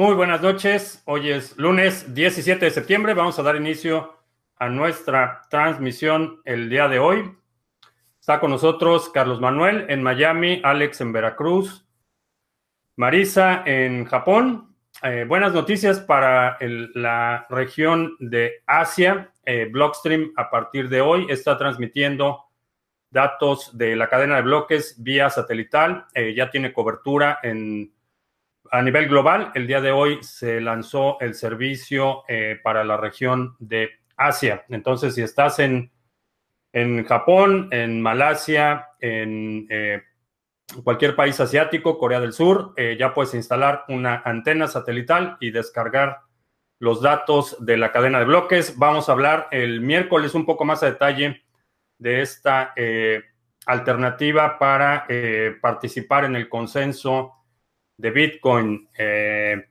Muy buenas noches. Hoy es lunes 17 de septiembre. Vamos a dar inicio a nuestra transmisión el día de hoy. Está con nosotros Carlos Manuel en Miami, Alex en Veracruz, Marisa en Japón. Eh, buenas noticias para la región de Asia. Eh, Blockstream a partir de hoy está transmitiendo datos de la cadena de bloques vía satelital. Eh, ya tiene cobertura en, a nivel global. El día de hoy se lanzó el servicio eh, para la región de Asia. Entonces, si estás en, en Japón, en Malasia, en eh, cualquier país asiático, Corea del Sur, ya puedes instalar una antena satelital y descargar los datos de la cadena de bloques. Vamos a hablar el miércoles un poco más a detalle de esta eh, alternativa para eh, participar en el consenso de Bitcoin. Eh,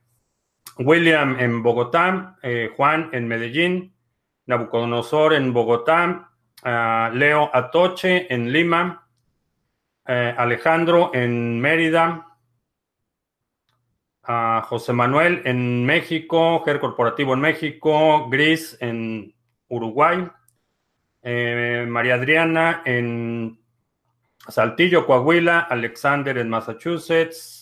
William en Bogotá, Juan en Medellín, Nabucodonosor en Bogotá, ah, Leo Atoche en Lima, Alejandro en Mérida, ah, José Manuel en México, GER Corporativo en México, Gris en Uruguay, eh, María Adriana en Saltillo, Coahuila, Alexander en Massachusetts,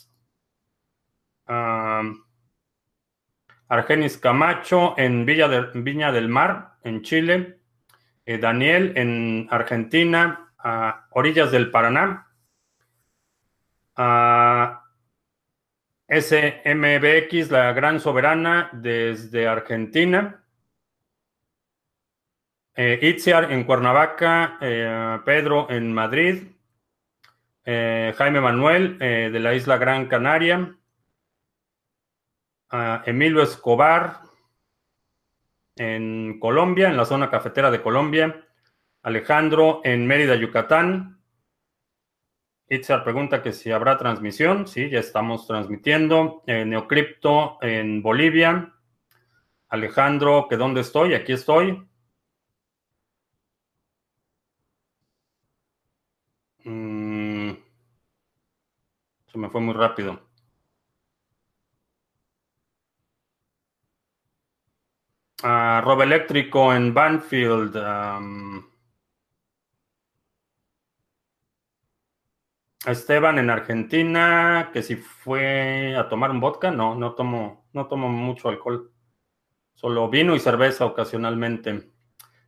Argenis Camacho en Villa Viña del Mar, en Chile, eh, Daniel en Argentina, a orillas del Paraná, SMBX, la gran soberana desde Argentina. Eh, Itziar en Cuernavaca, eh, Pedro en Madrid, eh, Jaime Manuel de la isla Gran Canaria, Emilio Escobar en Colombia, en la zona cafetera de Colombia, Alejandro en Mérida, Yucatán. Itziar pregunta que si habrá transmisión. Sí, ya estamos transmitiendo. Neocripto en Bolivia. Alejandro, que dónde estoy, aquí estoy. me fue muy rápido. Uh, Rob Eléctrico en Banfield. Esteban en Argentina, que si fue a tomar un vodka, no, no tomo, no tomo mucho alcohol. Solo vino y cerveza ocasionalmente.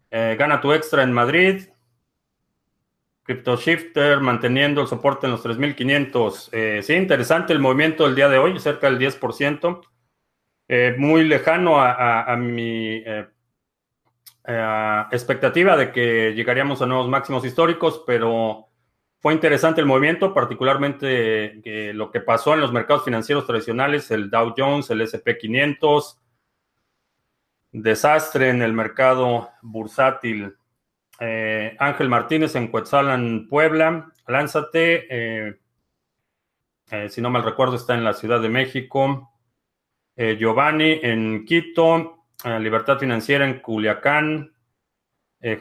Eh, gana tu extra en Madrid. CryptoShifter manteniendo el soporte en los 3500. Eh, sí, interesante el movimiento del día de hoy, cerca del 10%. Eh, muy lejano a, mi eh, expectativa de que llegaríamos a nuevos máximos históricos, pero fue interesante el movimiento, particularmente lo que pasó en los mercados financieros tradicionales, el Dow Jones, el SP500, desastre en el mercado bursátil eh, Ángel Martínez en Cuetzalan, Puebla. Lánzate. Eh, eh, si no mal recuerdo, está en la Ciudad de México. Giovanni en Quito. Libertad Financiera en Culiacán.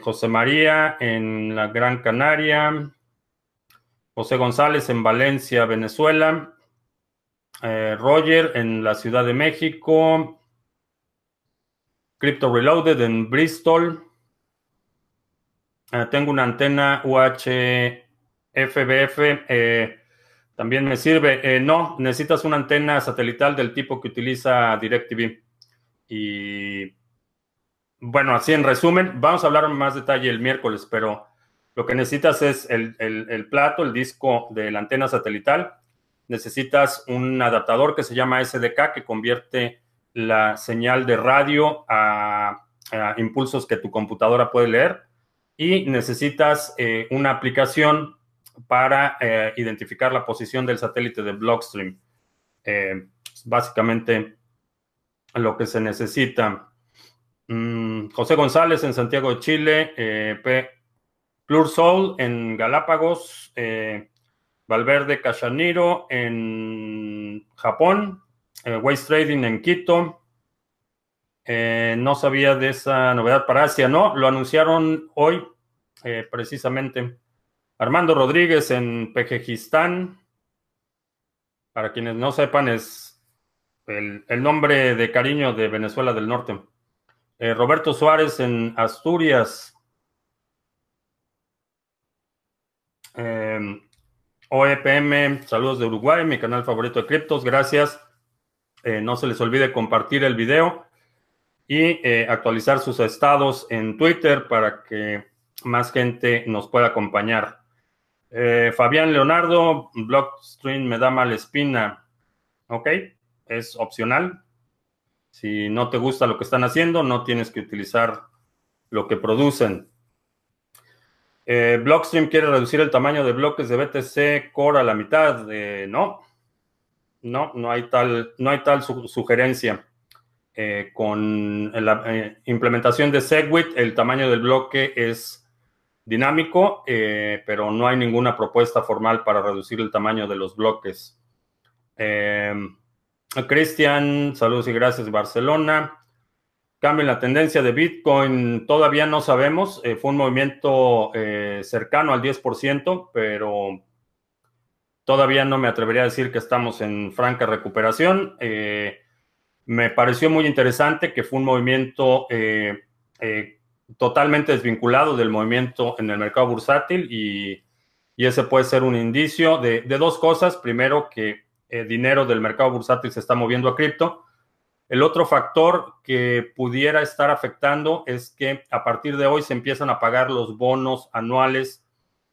José María en la Gran Canaria. José González en Valencia, Venezuela. Roger en la Ciudad de México. Crypto Reloaded en Bristol. Tengo una antena UHF FBF. Eh, también me sirve. Eh, no, necesitas una antena satelital del tipo que utiliza DirecTV. Y bueno, así en resumen, vamos a hablar más detalle el miércoles, pero lo que necesitas es el, plato, el disco de la antena satelital. Necesitas un adaptador que se llama SDK que convierte la señal de radio a impulsos que tu computadora puede leer y necesitas eh, una aplicación para eh, identificar la posición del satélite de Blockstream. Eh, básicamente lo que se necesita. Mm, José González en Santiago de Chile, P. Plursol en Galápagos, Valverde Cachaniro en Japón, Waste Trading en Quito, eh, no sabía de esa novedad para Asia, ¿no? Lo anunciaron hoy, eh, precisamente. Armando Rodríguez en Pejejistán. Para quienes no sepan, es el, nombre de cariño de Venezuela del Norte. Eh, Roberto Suárez en Asturias. OEPM, saludos de Uruguay, mi canal favorito de criptos, gracias. Eh, no se les olvide compartir el video y eh, actualizar sus estados en Twitter para que más gente nos pueda acompañar. Fabián Leonardo, Blockstream me da mala espina. Ok, es opcional. Si no te gusta lo que están haciendo, no tienes que utilizar lo que producen. Eh, Blockstream quiere reducir el tamaño de bloques de BTC Core a la mitad. no, no, no hay tal, no hay tal sugerencia. Eh, con la eh, implementación de Segwit, el tamaño del bloque es dinámico, pero no hay ninguna propuesta formal para reducir el tamaño de los bloques. Cristian, saludos y gracias, Barcelona. Cambio en la tendencia de Bitcoin, todavía no sabemos. Eh, fue un movimiento eh, cercano al 10%, pero todavía no me atrevería a decir que estamos en franca recuperación. Eh, me pareció muy interesante que fue un movimiento totalmente desvinculado del movimiento en el mercado bursátil y, ese puede ser un indicio de dos cosas. Primero, que dinero del mercado bursátil se está moviendo a cripto. El otro factor que pudiera estar afectando es que a partir de hoy se empiezan a pagar los bonos anuales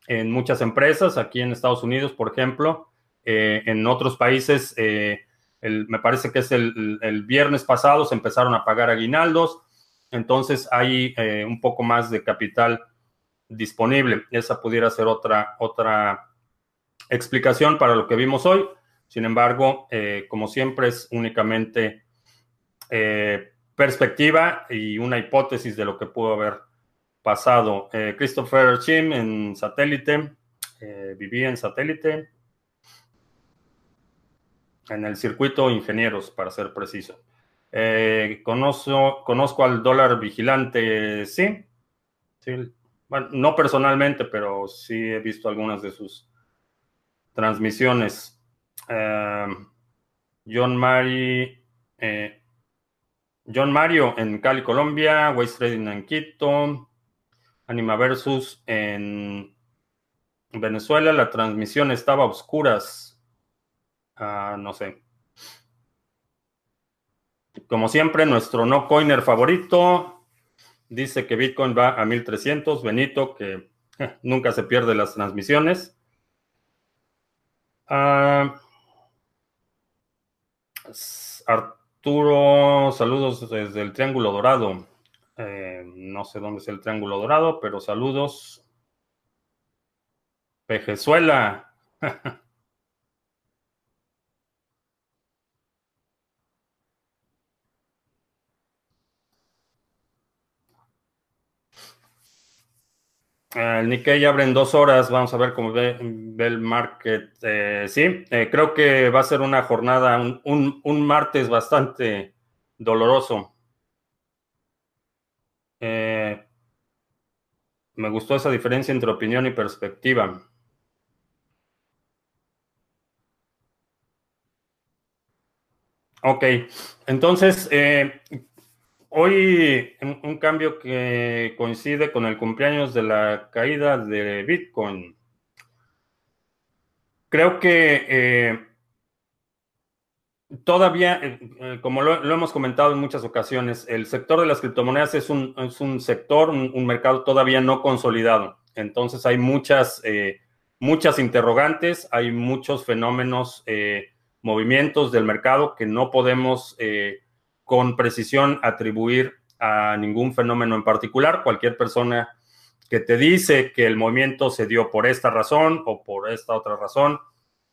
en muchas empresas, aquí en Estados Unidos, por ejemplo, eh, en otros países, eh, me parece que es el, viernes pasado, se empezaron a pagar aguinaldos, entonces hay eh, un poco más de capital disponible. Esa pudiera ser otra, otra explicación para lo que vimos hoy. Sin embargo, como siempre, es únicamente eh, perspectiva y una hipótesis de lo que pudo haber pasado. Eh, Christopher Chim en satélite, eh, vivía en satélite, en el circuito ingenieros, para ser preciso. Conozco, conozco al dólar vigilante, sí. sí. Bueno, no personalmente, pero sí he visto algunas de sus transmisiones. John Mary, John Mario en Cali, Colombia, Waste Trading en Quito, Anima Versus en Venezuela, la transmisión estaba a oscuras. Ah, no sé. Como siempre, nuestro no coiner favorito dice que Bitcoin va a 1300. Benito, que nunca se pierde las transmisiones. Ah, Arturo, saludos desde el Triángulo Dorado. Eh, no sé dónde es el Triángulo Dorado, pero saludos. Pejezuela. El Nikkei abre en dos horas. Vamos a ver cómo ve, el market. Eh, sí, eh, creo que va a ser una jornada, un, martes bastante doloroso. Eh, me gustó esa diferencia entre opinión y perspectiva. Ok, entonces, Hoy un, cambio que coincide con el cumpleaños de la caída de Bitcoin. Creo que eh, todavía, eh, eh, como lo, hemos comentado en muchas ocasiones, el sector de las criptomonedas es un, sector, un, mercado todavía no consolidado. Entonces hay muchas, muchas interrogantes, hay muchos fenómenos, movimientos del mercado que no podemos con precisión atribuir a ningún fenómeno en particular. Cualquier persona que te dice que el movimiento se dio por esta razón o por esta otra razón,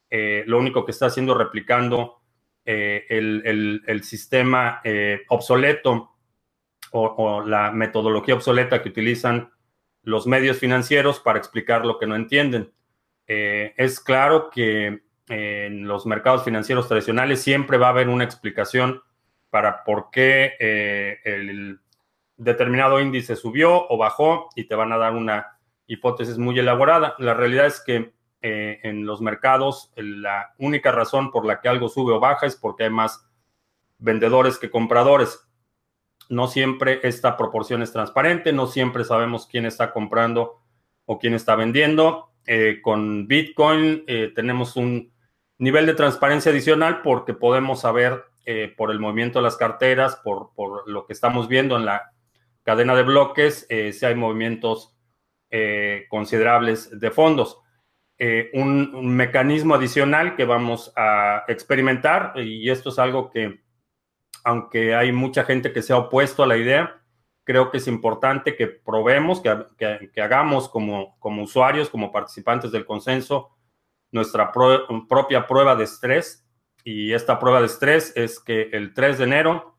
eh, lo único que está haciendo es replicando eh, el, sistema eh, obsoleto o, la metodología obsoleta que utilizan los medios financieros para explicar lo que no entienden. es claro que en los mercados financieros tradicionales siempre va a haber una explicación para por qué eh, el determinado índice subió o bajó y te van a dar una hipótesis muy elaborada. La realidad es que eh, en los mercados la única razón por la que algo sube o baja es porque hay más vendedores que compradores. No siempre esta proporción es transparente, no siempre sabemos quién está comprando o quién está vendiendo. Eh, con Bitcoin tenemos un nivel de transparencia adicional porque podemos saber eh, por el movimiento de las carteras, por, lo que estamos viendo en la cadena de bloques, si hay movimientos considerables de fondos. un, mecanismo adicional que vamos a experimentar, y esto es algo que, aunque hay mucha gente que se ha opuesto a la idea, creo que es importante que probemos, que, hagamos como, como, usuarios, como participantes del consenso, nuestra propia prueba de estrés. Y esta prueba de estrés es que el 3 de enero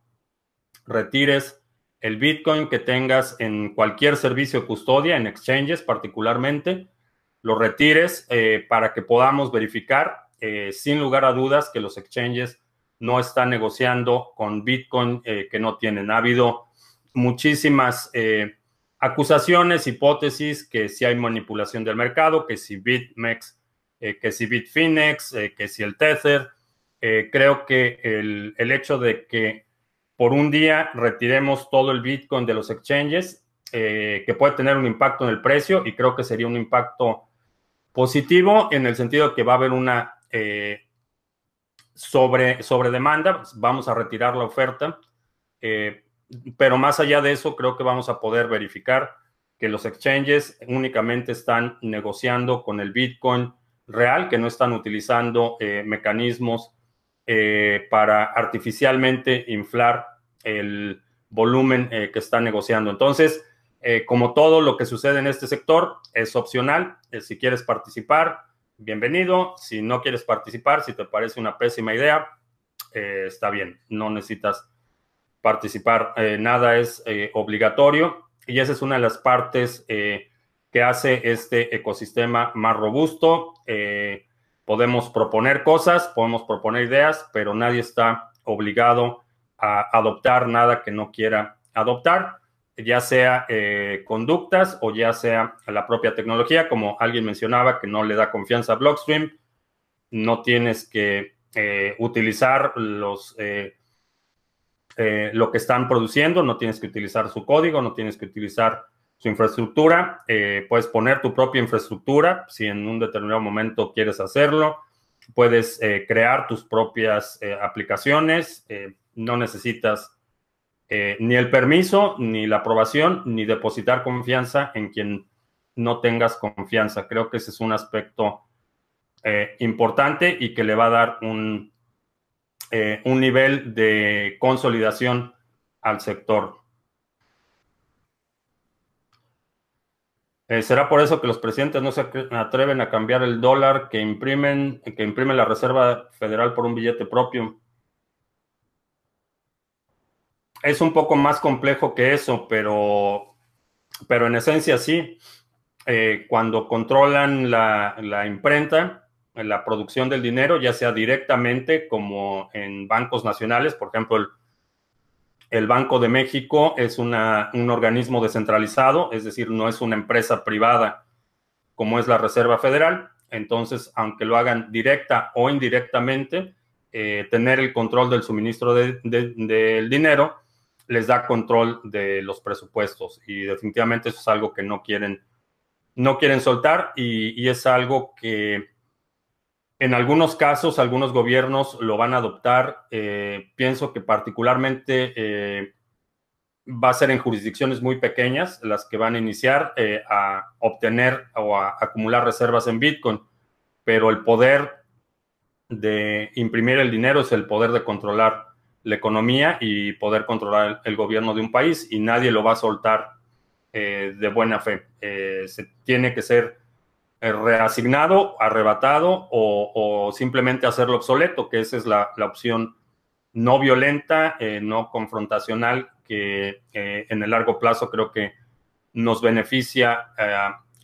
retires el Bitcoin que tengas en cualquier servicio de custodia, en exchanges particularmente, lo retires eh, para que podamos verificar eh, sin lugar a dudas que los exchanges no están negociando con Bitcoin eh, que no tienen. Ha habido muchísimas acusaciones, hipótesis, que si hay manipulación del mercado, que si BitMEX, que si Bitfinex, que si el Tether. Creo que el, el, hecho de que por un día retiremos todo el Bitcoin de los exchanges, que puede tener un impacto en el precio, y creo que sería un impacto positivo en el sentido que va a haber una sobre, sobre demanda, vamos a retirar la oferta. Eh, pero más allá de eso, creo que vamos a poder verificar que los exchanges únicamente están negociando con el Bitcoin real, que no están utilizando eh, mecanismos eh, para artificialmente inflar el volumen eh, que están negociando. Entonces, como todo lo que sucede en este sector, es opcional. si quieres participar, bienvenido. Si no quieres participar, si te parece una pésima idea, está bien. No necesitas participar, eh, nada es eh, obligatorio y esa es una de las partes eh, que hace este ecosistema más robusto. Podemos proponer cosas, podemos proponer ideas, pero nadie está obligado a adoptar nada que no quiera adoptar, ya sea conductas o ya sea la propia tecnología, como alguien mencionaba que no le da confianza a Blockstream, no tienes que utilizar los eh, lo que están produciendo, no tienes que utilizar su código, no tienes que utilizar su infraestructura, eh, puedes poner tu propia infraestructura si en un determinado momento quieres hacerlo, puedes eh, crear tus propias aplicaciones, no necesitas ni el permiso, ni la aprobación, ni depositar confianza en quien no tengas confianza. Creo que ese es un aspecto importante y que le va a dar un, eh, un nivel de consolidación al sector. Eh, ¿Será por eso que los presidentes no se atreven a cambiar el dólar que imprimen, que imprime la Reserva Federal por un billete propio? Es un poco más complejo que eso, pero, pero en esencia sí. Eh, cuando controlan la, la imprenta, en la producción del dinero, ya sea directamente como en bancos nacionales, por ejemplo, el, Banco de México es un organismo descentralizado, es decir, no es una empresa privada como es la Reserva Federal. Entonces, aunque lo hagan directa o indirectamente, eh, tener el control del suministro del dinero les da control de los presupuestos y definitivamente eso es algo que no quieren, no quieren soltar y es algo que en algunos casos, algunos gobiernos lo van a adoptar. Eh, pienso que particularmente eh, va a ser en jurisdicciones muy pequeñas las que van a iniciar eh, a obtener o a acumular reservas en Bitcoin. Pero el poder de imprimir el dinero es el poder de controlar la economía y poder controlar el, gobierno de un país y nadie lo va a soltar de buena fe. se tiene que ser reasignado, arrebatado o, simplemente hacerlo obsoleto, que esa es la, opción no violenta, eh, no confrontacional, que eh, en el largo plazo creo que nos beneficia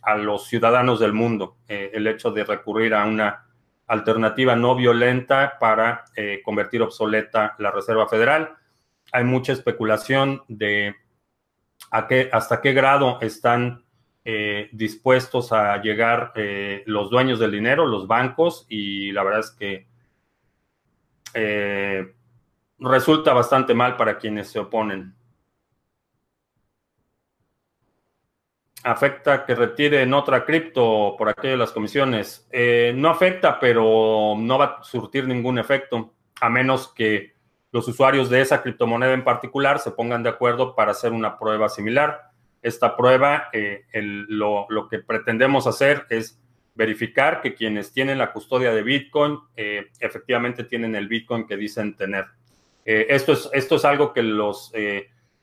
a los ciudadanos del mundo, el hecho de recurrir a una alternativa no violenta para convertir obsoleta la Reserva Federal. Hay mucha especulación de hasta qué grado están eh, dispuestos a llegar eh, los dueños del dinero, los bancos, y la verdad es que eh, resulta bastante mal para quienes se oponen. ¿Afecta que retire en otra cripto por aquello de las comisiones? No afecta, pero no va a surtir ningún efecto, a menos que los usuarios de esa criptomoneda en particular se pongan de acuerdo para hacer una prueba similar. Esta prueba, eh, lo, que pretendemos hacer es verificar que quienes tienen la custodia de Bitcoin eh, efectivamente tienen el Bitcoin que dicen tener. esto, es, esto es algo que los,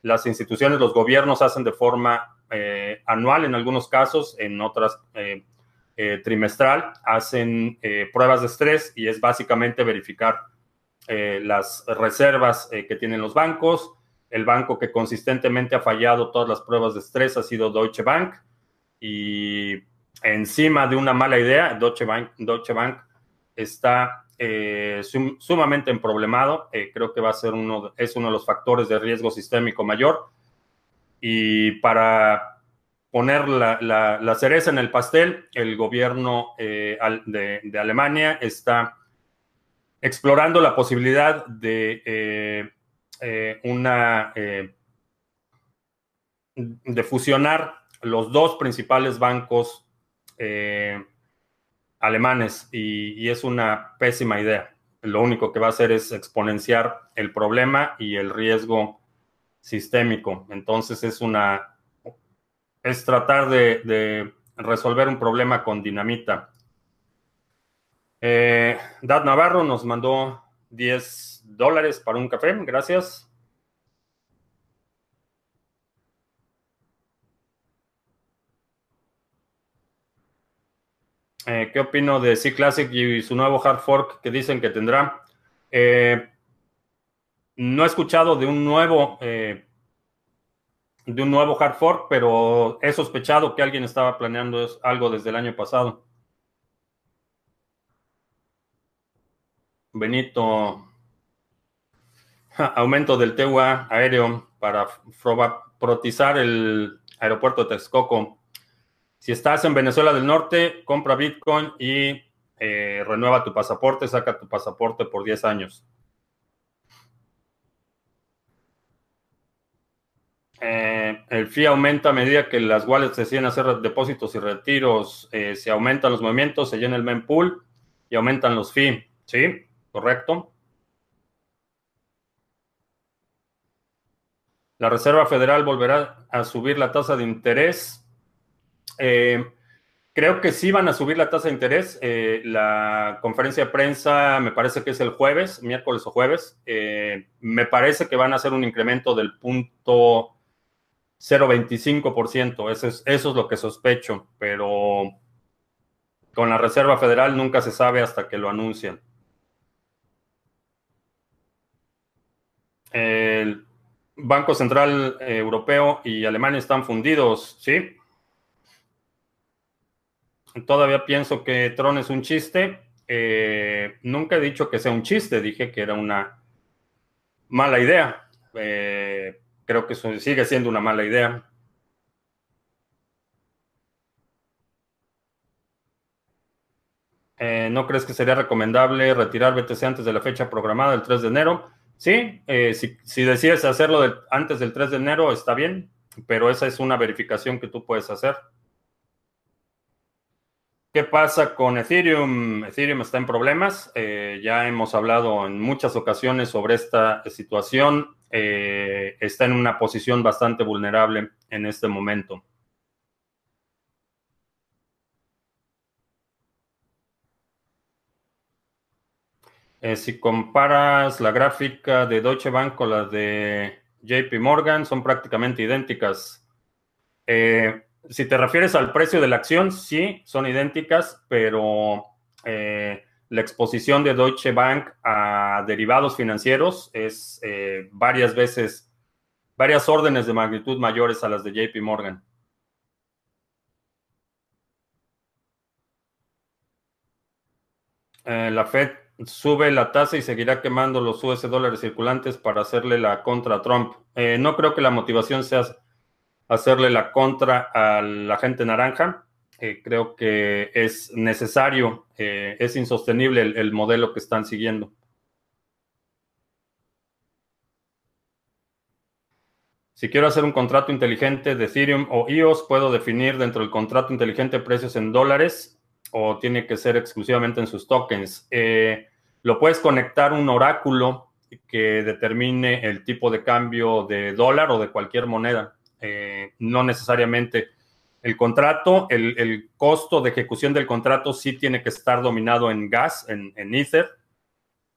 las instituciones, los gobiernos hacen de forma eh, anual en algunos casos, en otras eh, eh, trimestral, hacen pruebas de estrés y es básicamente verificar las reservas que tienen los bancos. El banco que consistentemente ha fallado todas las pruebas de estrés ha sido Deutsche Bank y encima de una mala idea, Deutsche Bank, Deutsche Bank está sumamente emproblemado. creo que va a ser uno, es uno de los factores de riesgo sistémico mayor y para poner la, cereza en el pastel, el gobierno eh, de, Alemania está explorando la posibilidad de eh, eh, una de fusionar los dos principales bancos alemanes y, es una pésima idea. Lo único que va a hacer es exponenciar el problema y el riesgo sistémico. Entonces es una, es tratar de, resolver un problema con dinamita. Eh, Dad Navarro nos mandó 10 dólares para un café, gracias. Eh, ¿Qué opino de C Classic y su nuevo hard fork que dicen que tendrá? Eh, no he escuchado de un nuevo eh, de un nuevo hard fork, pero he sospechado que alguien estaba planeando algo desde el año pasado. Benito, aumento del TUA aéreo para protizar el aeropuerto de Texcoco. Si estás en Venezuela del Norte, compra Bitcoin y eh, renueva tu pasaporte, saca tu pasaporte por 10 años. Eh, el fee aumenta a medida que las wallets deciden hacer depósitos y retiros. Eh, se aumentan los movimientos, se llena el mempool y aumentan los fees. ¿Sí? ¿Correcto? La Reserva Federal volverá a subir la tasa de interés. Eh, creo que sí van a subir la tasa de interés. la conferencia de prensa me parece que es el jueves, miércoles o jueves. me parece que van a hacer un incremento del punto 0,25%. Eso es, eso es lo que sospecho, pero con la Reserva Federal nunca se sabe hasta que lo anuncian. El Banco Central Europeo y Alemania están fundidos, ¿sí? Todavía pienso que Tron es un chiste. Eh, nunca he dicho que sea un chiste, dije que era una mala idea. Eh, Creo que sigue siendo una mala idea. Eh, ¿No crees que sería recomendable retirar BTC antes de la fecha programada, el 3 de enero? Sí, eh, si, decides hacerlo antes del 3 de enero, está bien, pero esa es una verificación que tú puedes hacer. ¿Qué pasa con Ethereum? Ethereum está en problemas. Eh, ya hemos hablado en muchas ocasiones sobre esta situación. Eh, está en una posición bastante vulnerable en este momento. Eh, si comparas la gráfica de Deutsche Bank con la de JP Morgan, son prácticamente idénticas. Eh, si te refieres al precio de la acción, sí, son idénticas, pero la exposición de Deutsche Bank a derivados financieros es eh, varias veces, varias órdenes de magnitud mayores a las de JP Morgan. Eh, la Fed sube la tasa y seguirá quemando los US dólares circulantes para hacerle la contra a Trump. Eh, no creo que la motivación sea hacerle la contra a la gente naranja. Eh, creo que es necesario, eh, es insostenible el, modelo que están siguiendo. Si quiero hacer un contrato inteligente de Ethereum o EOS, ¿puedo definir dentro del contrato inteligente precios en dólares o tiene que ser exclusivamente en sus tokens? Eh, lo puedes conectar un oráculo que determine el tipo de cambio de dólar o de cualquier moneda. Eh, no necesariamente el contrato, el, costo de ejecución del contrato sí tiene que estar dominado en gas, en, Ether,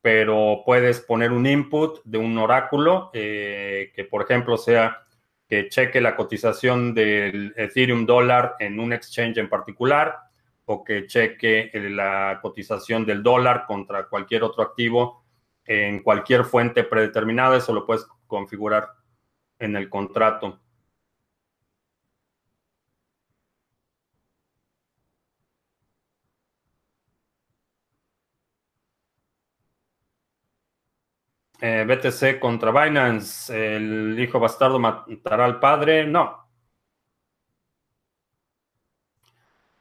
pero puedes poner un input de un oráculo eh, que, por ejemplo, sea que cheque la cotización del Ethereum dólar en un exchange en particular o que cheque la cotización del dólar contra cualquier otro activo en cualquier fuente predeterminada. Eso lo puedes configurar en el contrato. Eh, BTC contra Binance, el hijo bastardo matará al padre. No.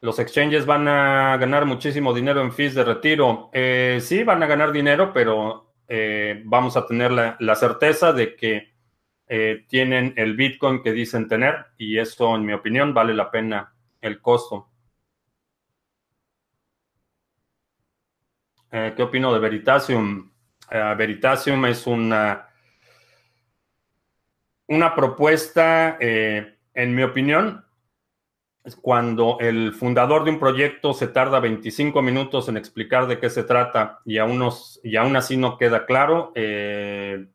Los exchanges van a ganar muchísimo dinero en fees de retiro. Eh, sí, van a ganar dinero, pero eh, vamos a tener la, certeza de que tienen el Bitcoin que dicen tener y eso, en mi opinión, vale la pena el costo. ¿Qué opino de Veritasium? Eh, Veritasium es una, una propuesta, eh, en mi opinión, cuando el fundador de un proyecto se tarda 25 minutos en explicar de qué se trata y aún, así no queda claro, eh,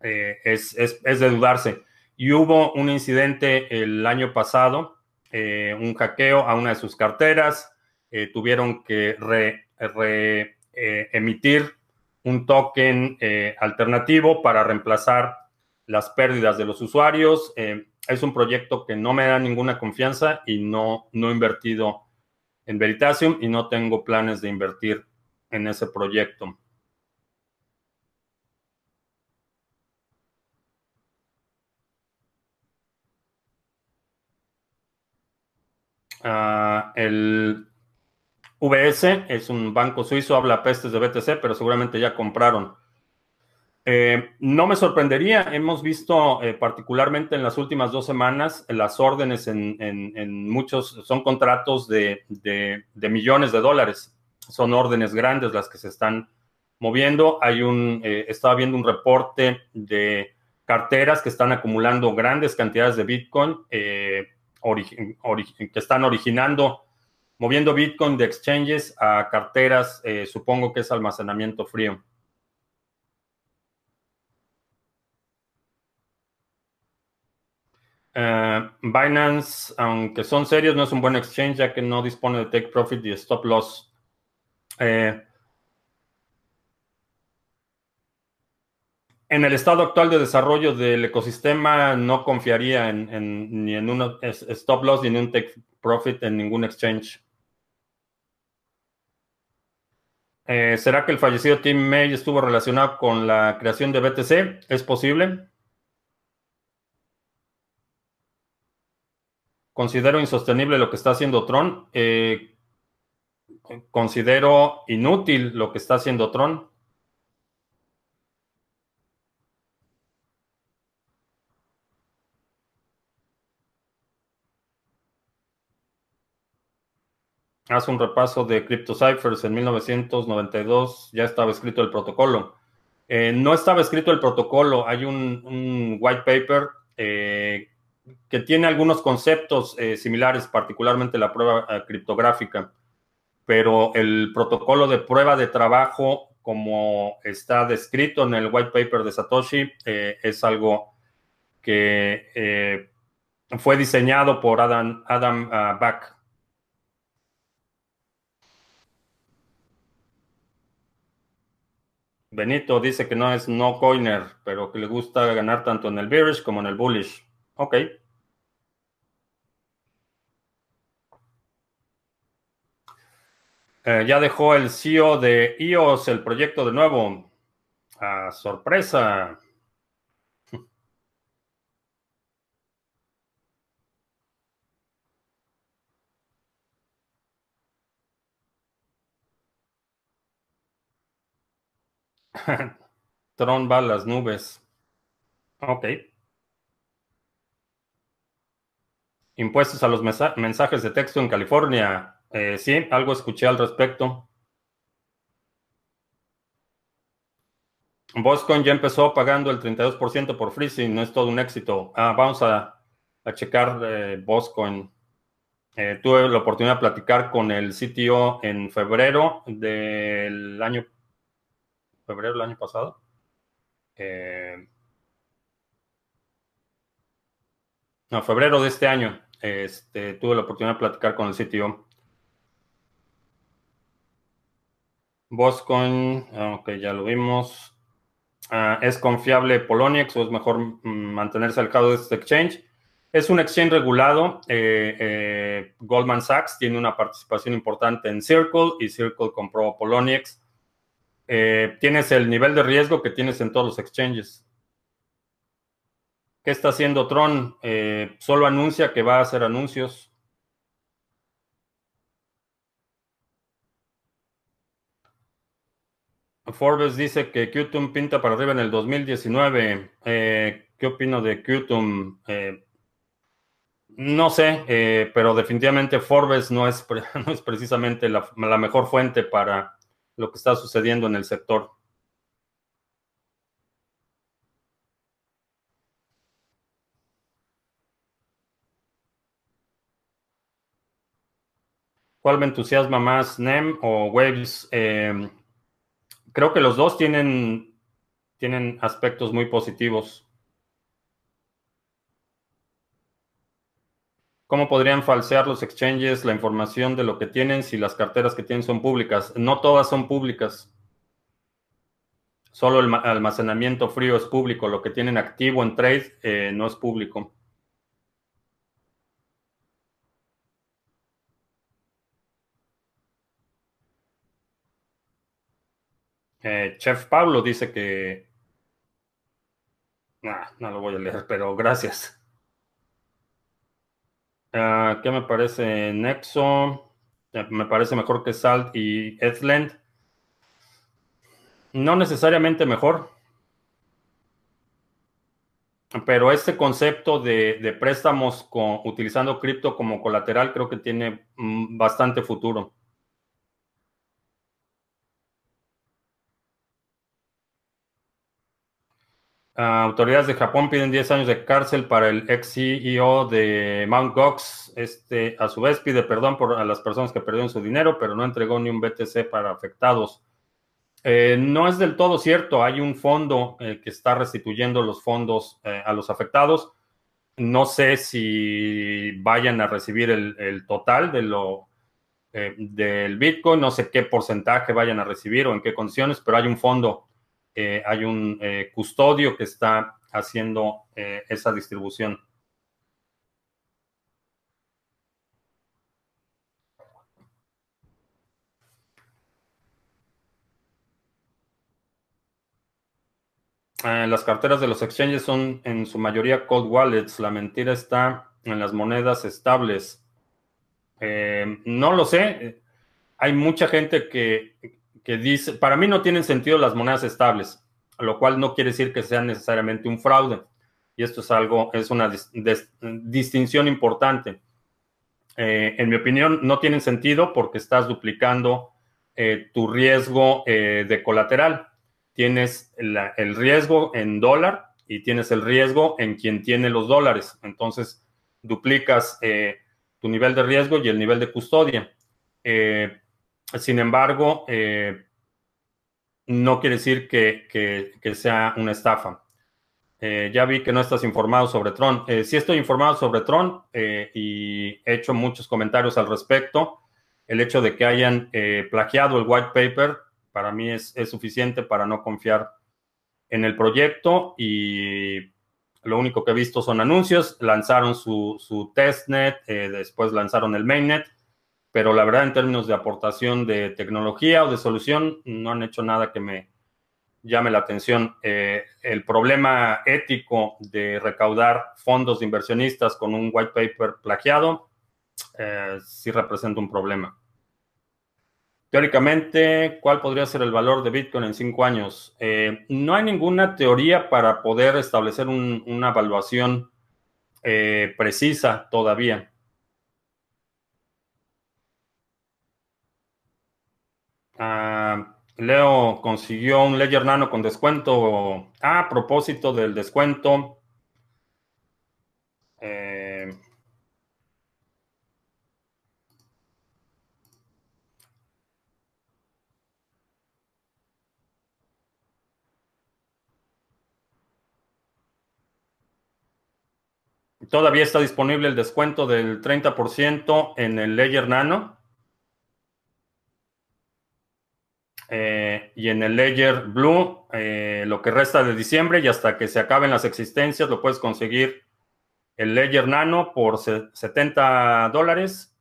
es, de dudarse. Y hubo un incidente el año pasado, un hackeo a una de sus carteras, tuvieron que emitir un token eh, alternativo para reemplazar las pérdidas de los usuarios. Es un proyecto que no me da ninguna confianza y no, no he invertido en Veritasium y no tengo planes de invertir en ese proyecto. Ah, el VS es un banco suizo, habla pestes de BTC, pero seguramente ya compraron. Eh, no me sorprendería, hemos visto eh, particularmente en las últimas dos semanas las órdenes en, muchos, son contratos de, millones de dólares, son órdenes grandes las que se están moviendo. Hay un, eh, estaba viendo un reporte de carteras que están acumulando grandes cantidades de Bitcoin, que están originando moviendo Bitcoin de exchanges a carteras, eh, supongo que es almacenamiento frío. Eh, Binance, aunque son serios, no es un buen exchange ya que no dispone de take profit y stop loss. Eh, en el estado actual de desarrollo del ecosistema no confiaría ni en un stop loss ni en un take profit en ningún exchange. Eh, ¿Será que el fallecido Tim May estuvo relacionado con la creación de BTC? ¿Es posible? Considero insostenible lo que está haciendo Tron. Eh, considero inútil lo que está haciendo Tron. Haz un repaso de CryptoCyphers. En 1992 ya estaba escrito el protocolo. Eh, no estaba escrito el protocolo. Hay un, white paper eh, que tiene algunos conceptos eh, similares, particularmente la prueba criptográfica. Pero el protocolo de prueba de trabajo, como está descrito en el white paper de Satoshi, es algo que fue diseñado por Adam, Adam uh, Back. Benito dice que no es no coiner, pero que le gusta ganar tanto en el bearish como en el bullish. Ok. Eh, ya dejó el CEO de IOS el proyecto de nuevo. a sorpresa. Tron va las nubes. Ok. Impuestos a los mensajes de texto en California. Eh, sí, algo escuché al respecto. Boscoin ya empezó pagando el 32% por freezing, no es todo un éxito. Ah, vamos a, checar eh, Boscoin. Eh, tuve la oportunidad de platicar con el CTO en febrero del año, febrero del año pasado. Eh, no, febrero de este año. Este, tuve la oportunidad de platicar con el CTO. Boscoin, ah, ok, ya lo vimos. Ah, ¿Es confiable Poloniex o es mejor mm, mantenerse alejado de este exchange? Es un exchange regulado. Eh, eh, Goldman Sachs tiene una participación importante en Circle y Circle compró Poloniex. Eh, tienes el nivel de riesgo que tienes en todos los exchanges. ¿Qué está haciendo Tron? solo anuncia que va a hacer anuncios. Forbes dice que Qtum pinta para arriba en el 2019. ¿Qué opino de Qtum? No sé, eh, pero definitivamente Forbes no es, no es precisamente la, mejor fuente para lo que está sucediendo en el sector. ¿Cuál me entusiasma más, NEM o Waves? Eh, creo que los dos tienen, tienen aspectos muy positivos. ¿Cómo podrían falsear los exchanges la información de lo que tienen si las carteras que tienen son públicas? No todas son públicas. Solo el almacenamiento frío es público. Lo que tienen activo en trade eh, no es público. Eh, Chef Pablo dice que... no lo voy a leer, pero gracias. Ah, ¿Qué me parece Nexo? Eh, me parece mejor que Salt y Edland. No necesariamente mejor. Pero este concepto de, préstamos con, utilizando cripto como colateral creo que tiene mm, bastante futuro. Autoridades de Japón piden 10 años de cárcel para el ex CEO de Mt. Gox. Este, a su vez, pide perdón por a las personas que perdieron su dinero, pero no entregó ni un BTC para afectados. Eh, no es del todo cierto. Hay un fondo eh, que está restituyendo los fondos eh, a los afectados. No sé si vayan a recibir el, total de lo, del Bitcoin. No sé qué porcentaje vayan a recibir o en qué condiciones, pero hay un fondo eh, hay un eh, custodio que está haciendo eh, esa distribución. las carteras de los exchanges son en su mayoría cold wallets. La mentira está en las monedas estables. no lo sé. Hay mucha gente que, que dice, para mí no tienen sentido las monedas estables, lo cual no quiere decir que sea necesariamente un fraude. Y esto es algo, es una distinción importante. Eh, en mi opinión, no tienen sentido porque estás duplicando eh, tu riesgo eh, de colateral. Tienes el riesgo en dólar y tienes el riesgo en quien tiene los dólares. Entonces, duplicas tu nivel de riesgo y el nivel de custodia. Sin embargo, eh, no quiere decir que, sea una estafa. Eh, ya vi que no estás informado sobre Tron. Eh, sí estoy informado sobre Tron y he hecho muchos comentarios al respecto. El hecho de que hayan plagiado el white paper para mí es, suficiente para no confiar en el proyecto y lo único que he visto son anuncios. Lanzaron su, su testnet, después lanzaron el mainnet pero la verdad en términos de aportación de tecnología o de solución no han hecho nada que me llame la atención. Eh, el problema ético de recaudar fondos de inversionistas con un white paper plagiado eh, sí representa un problema. Teóricamente, ¿cuál podría ser el valor de Bitcoin en cinco años? Eh, no hay ninguna teoría para poder establecer una evaluación precisa todavía. Ah, Leo consiguió un Ledger Nano con descuento. Ah, a propósito del descuento. Eh, todavía está disponible el descuento del 30% en el Ledger Nano. Eh, y en el Ledger Blue, eh, lo que resta de diciembre y hasta que se acaben las existencias, lo puedes conseguir el Ledger Nano por 70 dólares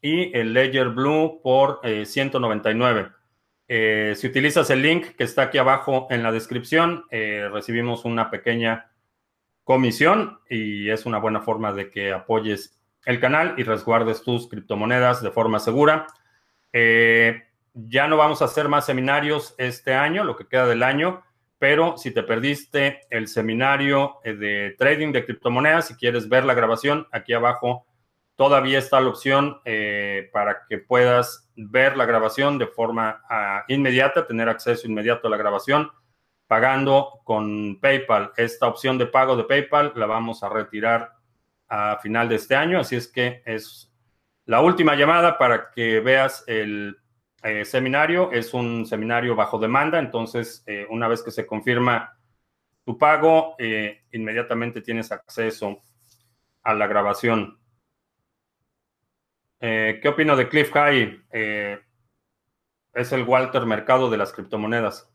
y el Ledger Blue por 199. Eh, si utilizas el link que está aquí abajo en la descripción, recibimos una pequeña comisión y es una buena forma de que apoyes el canal y resguardes tus criptomonedas de forma segura. Eh, ya no vamos a hacer más seminarios este año, lo que queda del año, pero si te perdiste el seminario eh, de trading de criptomonedas, si quieres ver la grabación, aquí abajo todavía está la opción eh, para que puedas ver la grabación de forma ah, inmediata, tener acceso inmediato a la grabación, pagando con PayPal. Esta opción de pago de PayPal la vamos a retirar a final de este año, así es que es la última llamada para que veas el eh, seminario es un seminario bajo demanda, entonces eh, una vez que se confirma tu pago, eh, inmediatamente tienes acceso a la grabación. ¿Qué opino de Cliff High? es el Walter Mercado de las criptomonedas.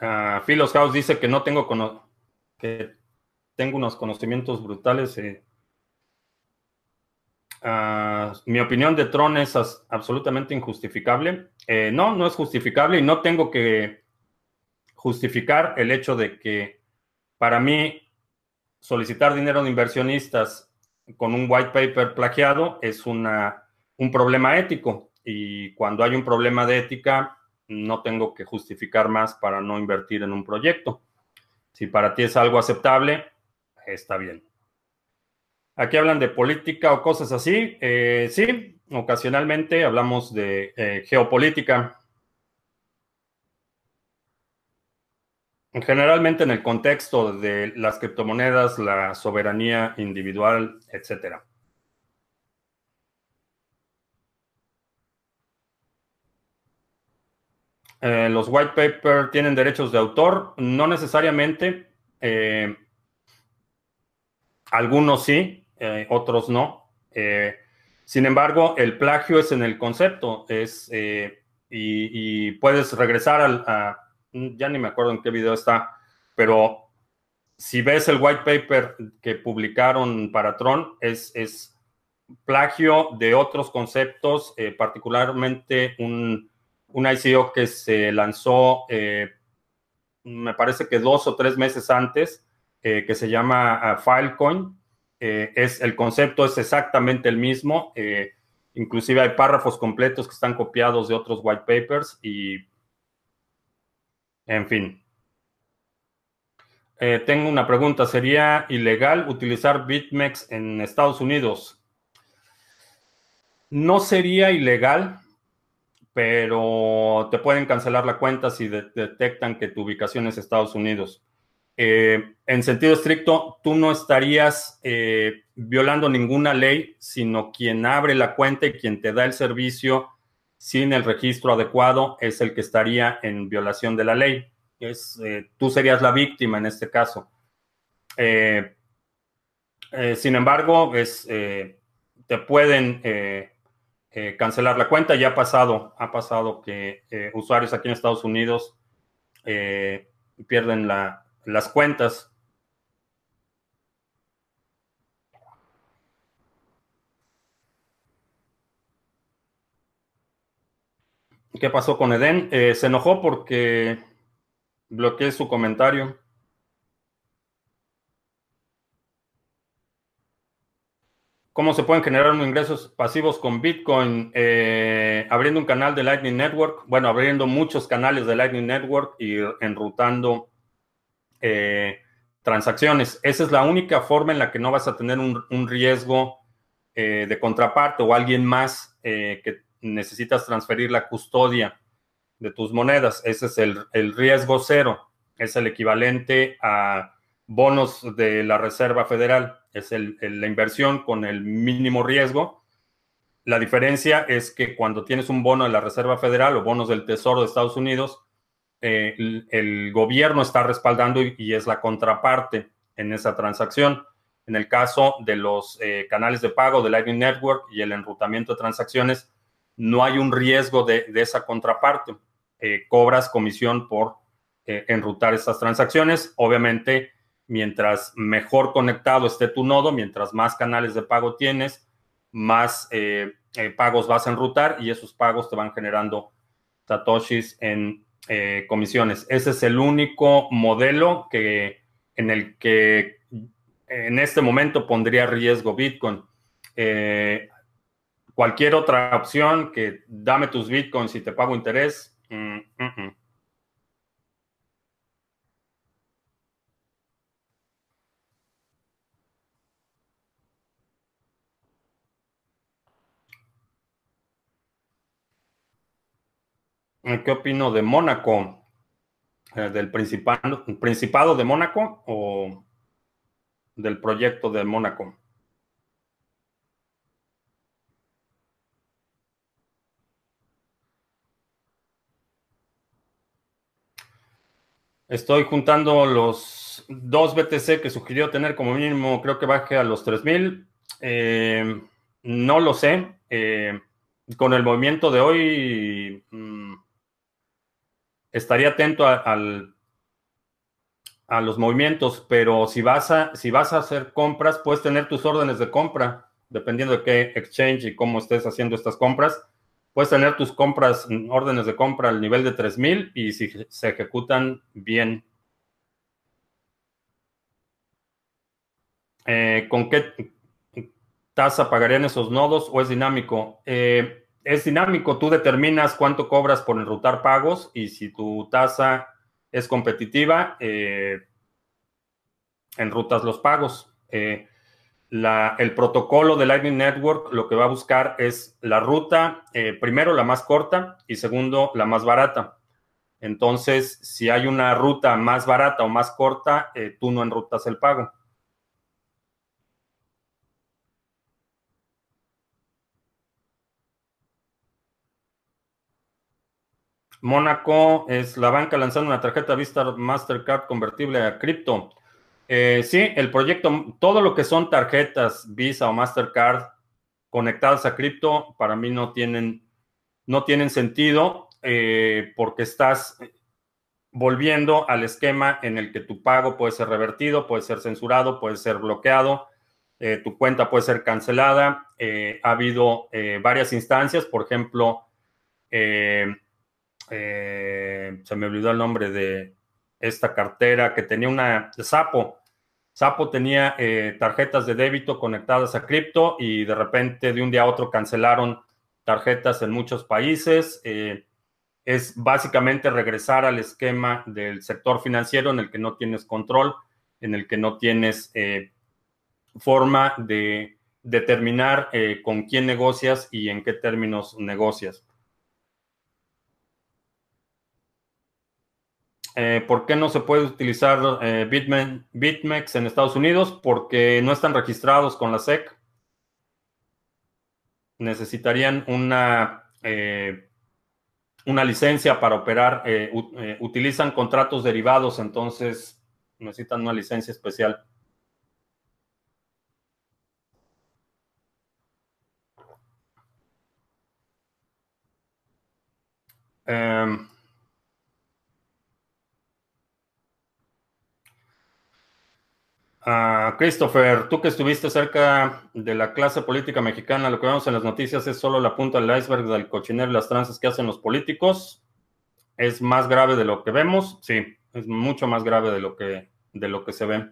Uh, Philos House dice que no tengo que tengo unos conocimientos brutales. Ah, mi opinión de Tron es absolutamente injustificable. Eh, no, no es justificable y no tengo que justificar el hecho de que para mí solicitar dinero de inversionistas con un white paper plagiado es una, un problema ético. Y cuando hay un problema de ética, no tengo que justificar más para no invertir en un proyecto. Si para ti es algo aceptable, está bien. Aquí hablan de política o cosas así. Eh, sí, ocasionalmente hablamos de eh, geopolítica. Generalmente en el contexto de las criptomonedas, la soberanía individual, etcétera. Eh, los white paper tienen derechos de autor, no necesariamente. Eh, algunos sí, eh, otros no. sin embargo, el plagio es en el concepto, es y, puedes regresar al, a, ya ni me acuerdo en qué video está, pero si ves el white paper que publicaron para Tron, es, es plagio de otros conceptos, particularmente un un ICO que se lanzó, eh, me parece que dos o tres meses antes, eh, que se llama ah, Filecoin. Eh, es, el concepto es exactamente el mismo. inclusive hay párrafos completos que están copiados de otros white papers y, en fin. tengo una pregunta. ¿Sería ilegal utilizar BitMEX en Estados Unidos? No sería ilegal, pero te pueden cancelar la cuenta si detectan que tu ubicación es Estados Unidos. Eh, en sentido estricto, tú no estarías eh, violando ninguna ley, sino quien abre la cuenta y quien te da el servicio sin el registro adecuado es el que estaría en violación de la ley. Es, eh, tú serías la víctima en este caso. sin embargo, es, te pueden eh, cancelar la cuenta. Ya ha pasado, ha pasado que eh, usuarios aquí en Estados Unidos eh, pierden las cuentas. ¿Qué pasó con Eden? se enojó porque bloqueé su comentario. ¿Cómo se pueden generar ingresos pasivos con Bitcoin? Eh, abriendo un canal de Lightning Network. Bueno, abriendo muchos canales de Lightning Network y enrutando eh, transacciones. Esa es la única forma en la que no vas a tener un, riesgo eh, de contraparte o alguien más que necesitas transferir la custodia de tus monedas. Ese es el, el riesgo cero. Es el equivalente a bonos de la Reserva Federal es la inversión con el mínimo riesgo. La diferencia es que cuando tienes un bono de la Reserva Federal o bonos del Tesoro de Estados Unidos, eh, el, gobierno está respaldando y, es la contraparte en esa transacción. En el caso de los eh, canales de pago de Lightning Network y el enrutamiento de transacciones, no hay un riesgo de, esa contraparte. Eh, cobras comisión por enrutar esas transacciones. Obviamente, mientras mejor conectado esté tu nodo, mientras más canales de pago tienes, más eh, eh, pagos vas a enrutar y esos pagos te van generando satoshis en eh, comisiones. Ese es el único modelo que, en el que en este momento pondría riesgo Bitcoin. cualquier otra opción que dame tus Bitcoins y te pago interés. Mm, mm, mm. ¿Qué opino de Mónaco? Eh, ¿Del principado, Principado de Mónaco o del proyecto de Mónaco? Estoy juntando los dos BTC que sugirió tener como mínimo, creo que baje a los 3000. Eh, no lo sé. Eh, con el movimiento de hoy, mm, estaría atento a, a, los movimientos, pero si vas, a, si vas a hacer compras, puedes tener tus órdenes de compra, dependiendo de qué exchange y cómo estés haciendo estas compras. Puedes tener tus compras, órdenes de compra al nivel de 3000 y si se ejecutan bien. Eh, ¿Con qué tasa pagarían esos nodos o es dinámico? Eh, es dinámico, tú determinas cuánto cobras por enrutar pagos y si tu tasa es competitiva, eh, enrutas los pagos. Eh, el protocolo de Lightning Network lo que va a buscar es la ruta, eh, primero la más corta y segundo la más barata. Entonces, si hay una ruta más barata o más corta, tú no enrutas el pago. Mónaco es la banca lanzando una tarjeta Vista Mastercard convertible a cripto. Eh, sí, el proyecto, todo lo que son tarjetas Visa o Mastercard conectadas a cripto, para mí no tienen, no tienen sentido eh, porque estás volviendo al esquema en el que tu pago puede ser revertido, puede ser censurado, puede ser bloqueado, eh, tu cuenta puede ser cancelada. ha habido varias instancias, por ejemplo, eh, se me olvidó el nombre de esta cartera que tenía una Sapo. Sapo tenía eh, tarjetas de débito conectadas a cripto y de repente de un día a otro cancelaron tarjetas en muchos países. Eh, es básicamente regresar al esquema del sector financiero en el que no tienes control, en el que no tienes forma de determinar con quién negocias y en qué términos negocias. Eh, ¿Por qué no se puede utilizar eh, BitMEX en Estados Unidos? Porque no están registrados con la SEC. Necesitarían una, eh, una licencia para operar. utilizan contratos derivados, entonces necesitan una licencia especial. Um, Uh, Christopher, tú que estuviste cerca de la clase política mexicana, lo que vemos en las noticias es solo la punta del iceberg del cochinero y las tranzas que hacen los políticos. ¿Es más grave de lo que vemos? Sí, es mucho más grave de lo que, de lo que se ve.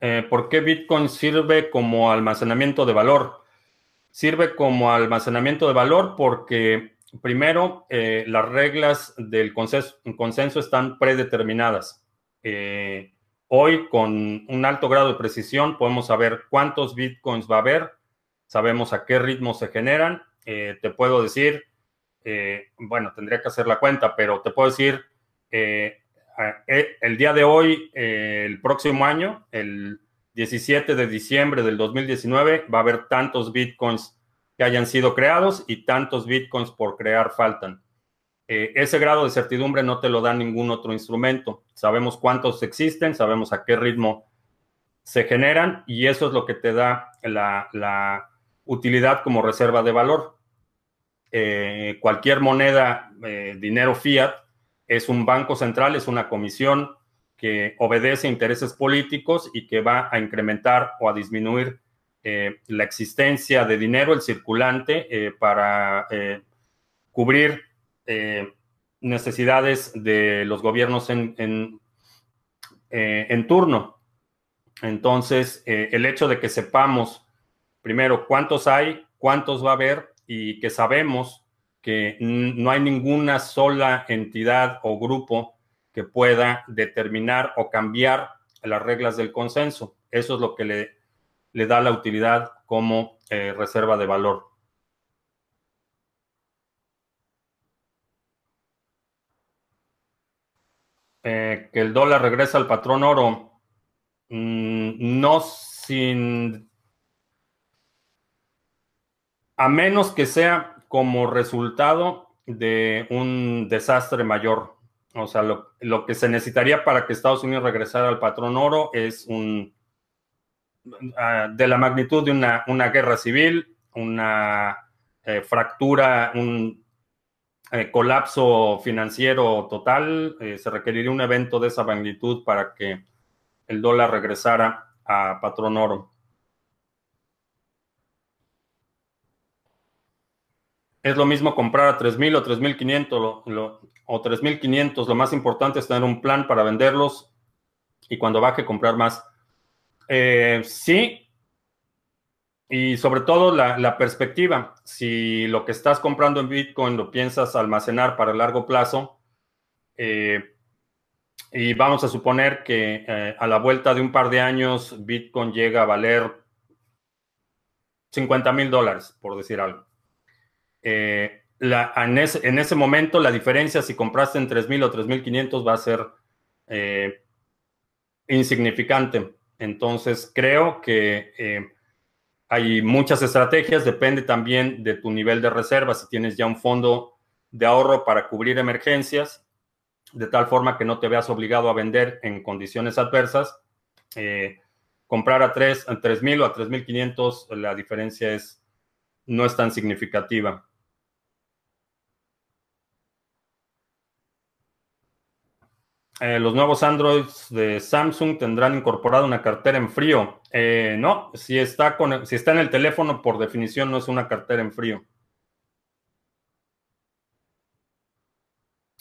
Eh, ¿Por qué Bitcoin sirve como almacenamiento de valor? Sirve como almacenamiento de valor porque, primero, eh, las reglas del consenso, están predeterminadas. Eh, hoy, con un alto grado de precisión, podemos saber cuántos Bitcoins va a haber, sabemos a qué ritmo se generan. te puedo decir, bueno, tendría que hacer la cuenta, pero te puedo decir eh, el día de hoy, eh, el próximo año, el 17 de diciembre del 2019, va a haber tantos bitcoins que hayan sido creados y tantos bitcoins por crear faltan. Eh, ese grado de certidumbre no te lo da ningún otro instrumento. Sabemos cuántos existen, sabemos a qué ritmo se generan y eso es lo que te da la, utilidad como reserva de valor. cualquier moneda, dinero fiat, es un banco central, es una comisión que obedece a intereses políticos y que va a incrementar o a disminuir eh, la existencia de dinero, el circulante, eh, para eh, cubrir necesidades de los gobiernos en, en turno. Entonces, el hecho de que sepamos primero cuántos hay, cuántos va a haber y que sabemos que no hay ninguna sola entidad o grupo que pueda determinar o cambiar las reglas del consenso. Eso es lo que le, le da la utilidad como eh, reserva de valor. Eh, que el dólar regresa al patrón oro. Mm, no sin... A menos que sea como resultado de un desastre mayor. O sea, lo, que se necesitaría para que Estados Unidos regresara al patrón oro es un ah, de la magnitud de una, guerra civil, una eh, fractura, un eh, colapso financiero total. Eh, se requeriría un evento de esa magnitud para que el dólar regresara a patrón oro. es lo mismo comprar a 3.000 o 3.500 lo, o 3.500. Lo más importante es tener un plan para venderlos y cuando baje comprar más. Eh, sí, y sobre todo la, perspectiva. Si lo que estás comprando en Bitcoin lo piensas almacenar para largo plazo, eh, y vamos a suponer que eh, a la vuelta de un par de años Bitcoin llega a valer 50 mil dólares, por decir algo. En, ese, momento la diferencia si compraste en 3.000 o 3.500 va a ser eh, insignificante. Entonces creo que eh, hay muchas estrategias, depende también de tu nivel de reserva, si tienes ya un fondo de ahorro para cubrir emergencias, de tal forma que no te veas obligado a vender en condiciones adversas. comprar a 3 a 3.000 o a 3.500, la diferencia es, no es tan significativa. Eh, los nuevos Androids de Samsung tendrán incorporada una cartera en frío. Eh, no, si está, en el teléfono, por definición no es una cartera en frío.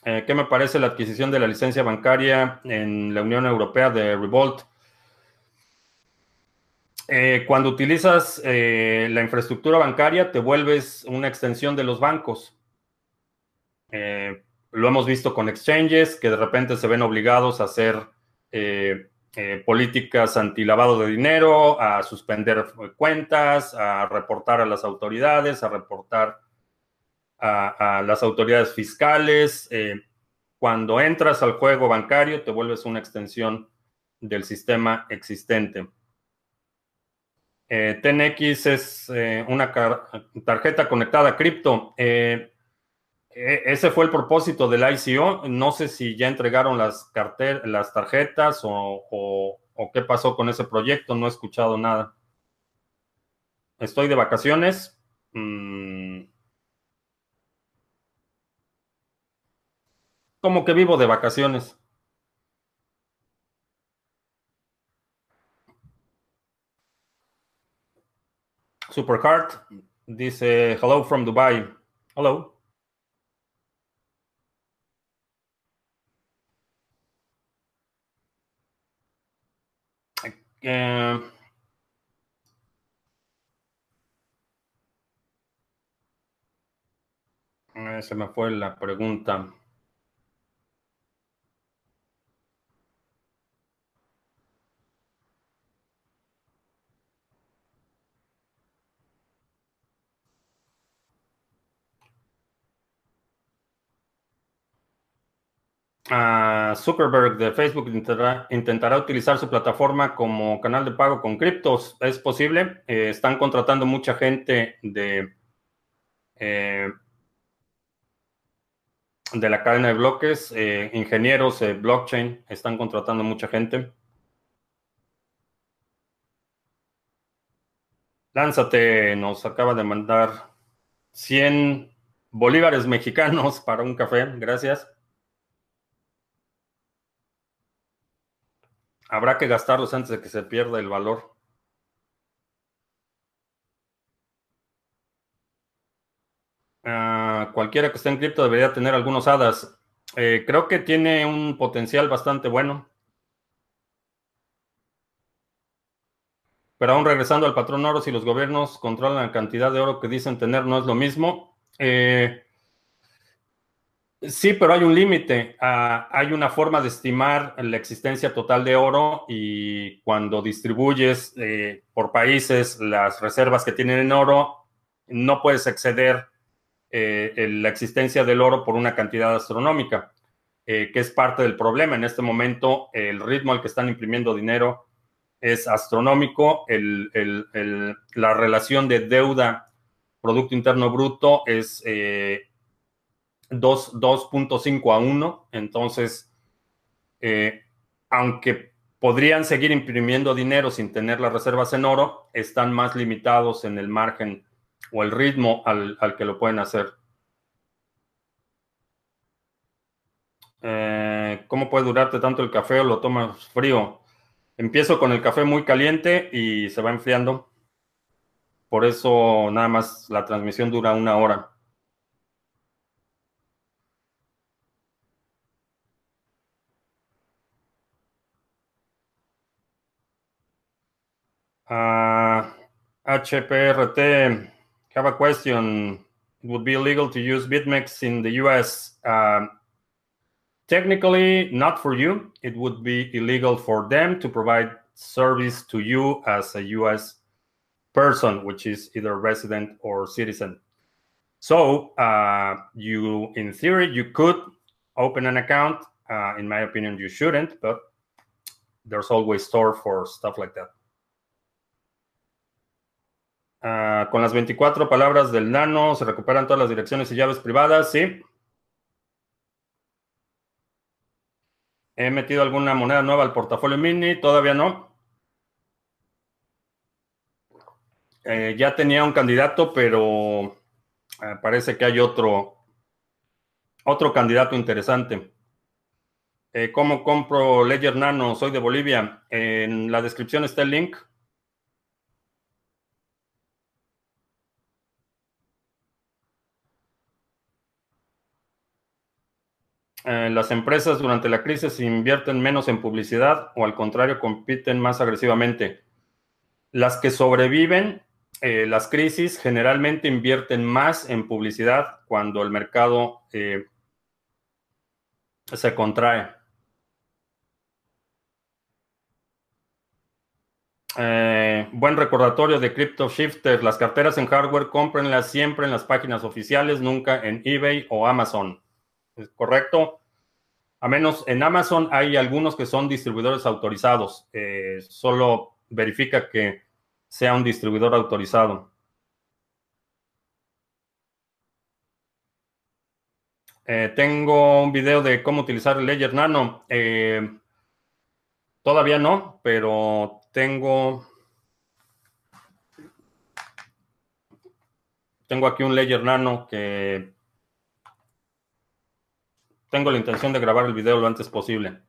Eh, ¿Qué me parece la adquisición de la licencia bancaria en la Unión Europea de Revolt? cuando utilizas la infraestructura bancaria, te vuelves una extensión de los bancos. Lo hemos visto con exchanges que de repente se ven obligados a hacer eh, eh, políticas anti-lavado de dinero, a suspender cuentas, a reportar a las autoridades, a reportar a, las autoridades fiscales. Eh, cuando entras al juego bancario, te vuelves una extensión del sistema existente. TNX es una tarjeta conectada a cripto. Ese fue el propósito del ICO. No sé si ya entregaron las, las tarjetas o, qué pasó con ese proyecto. No he escuchado nada. Estoy de vacaciones. Mm. Como que vivo de vacaciones. Supercard dice, hello from Dubai. Hello. Eh, se me fue la pregunta. Zuckerberg de Facebook intentará, utilizar su plataforma como canal de pago con criptos. ¿Es posible? Eh, están contratando mucha gente de, eh, de la cadena de bloques, eh, ingenieros de blockchain, están contratando mucha gente. Lánzate, nos acaba de mandar 100 bolívares mexicanos para un café. Gracias. Habrá que gastarlos antes de que se pierda el valor. Ah, cualquiera que esté en cripto debería tener algunos hadas. Eh, creo que tiene un potencial bastante bueno. Pero aún regresando al patrón oro, si los gobiernos controlan la cantidad de oro que dicen tener, no es lo mismo. Eh, Sí, pero hay un límite. Ah, hay una forma de estimar la existencia total de oro y cuando distribuyes eh, por países las reservas que tienen en oro, no puedes exceder eh, la existencia del oro por una cantidad astronómica, eh, que es parte del problema. En este momento, el ritmo al que están imprimiendo dinero es astronómico. la relación de deuda Producto Interno Bruto es 2.5 a 1. Entonces, eh, aunque podrían seguir imprimiendo dinero sin tener las reservas en oro, están más limitados en el margen o el ritmo al, que lo pueden hacer. Eh, ¿Cómo puede durarte tanto el café o lo tomas frío? Empiezo con el café muy caliente y se va enfriando. Por eso nada más la transmisión dura una hora. Uh, HPRT, have a question. It would be illegal to use BitMEX in the US. Um, technically, not for you. It would be illegal for them to provide service to you as a US person, which is either resident or citizen. So, uh, you, in theory, you could open an account. Uh, in my opinion, you shouldn't, but there's always store for stuff like that. Ah, con las 24 palabras del nano se recuperan todas las direcciones y llaves privadas, sí. He metido alguna moneda nueva al portafolio mini, todavía no. Eh, ya tenía un candidato, pero eh, parece que hay otro, otro candidato interesante. Eh, ¿Cómo compro Ledger Nano? Soy de Bolivia. En la descripción está el link. Eh, las empresas durante la crisis invierten menos en publicidad o al contrario compiten más agresivamente. Las que sobreviven eh, las crisis generalmente invierten más en publicidad cuando el mercado eh, se contrae. buen recordatorio de Crypto Shifter. Las carteras en hardware cómprenlas siempre en las páginas oficiales, nunca en eBay o Amazon correcto. A menos en Amazon hay algunos que son distribuidores autorizados. Eh, solo verifica que sea un distribuidor autorizado. Eh, tengo un video de cómo utilizar el Ledger Nano. Eh, todavía no, pero tengo... Tengo aquí un Ledger Nano que tengo la intención de grabar el video lo antes posible.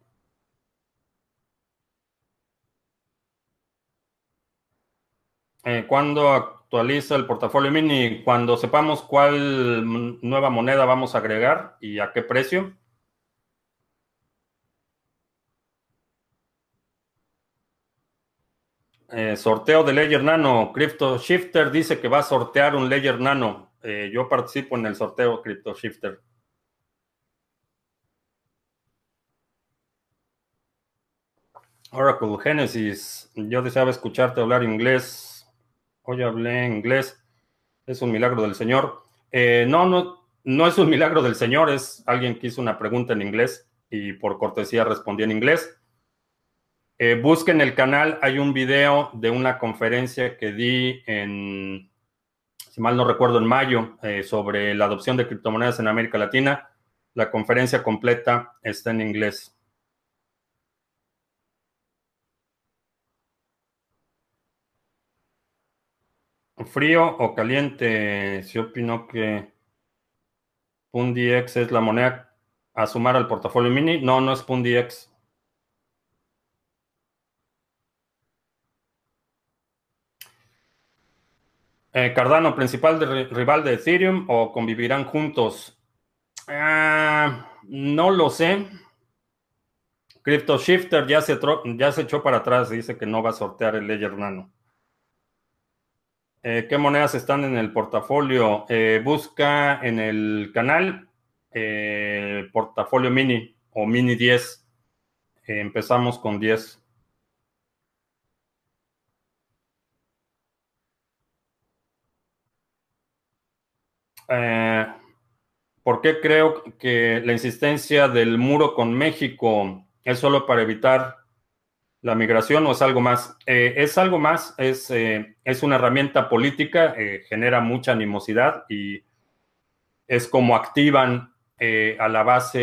Eh, ¿Cuándo actualiza el portafolio mini? Cuando sepamos cuál nueva moneda vamos a agregar y a qué precio. Eh, sorteo de Ledger Nano. Crypto Shifter dice que va a sortear un Ledger Nano. Eh, yo participo en el sorteo Crypto Shifter. Oracle Genesis. Yo deseaba escucharte hablar inglés. Hoy hablé inglés. Es un milagro del Señor. Eh, no, no, no es un milagro del Señor. Es alguien que hizo una pregunta en inglés y por cortesía respondí en inglés. Eh, busquen el canal, hay un video de una conferencia que di en, si mal no recuerdo, en mayo, eh, sobre la adopción de criptomonedas en América Latina. La conferencia completa está en inglés. ¿Frío o caliente? Si opino que PundiX es la moneda a sumar al portafolio mini. No, no es PundiX. Eh, Cardano, principal rival de Ethereum o convivirán juntos? Ah, no lo sé. Crypto Shifter ya se, ya se echó para atrás, dice que no va a sortear el Ledger Nano. Eh, ¿Qué monedas están en el portafolio? Eh, busca en el canal portafolio mini o mini 10. empezamos con 10. Eh, ¿Por qué creo que la insistencia del muro con México es solo para evitar la migración o es algo más? Eh, es algo más, es, eh, es una herramienta política, genera mucha animosidad y es como activan a la base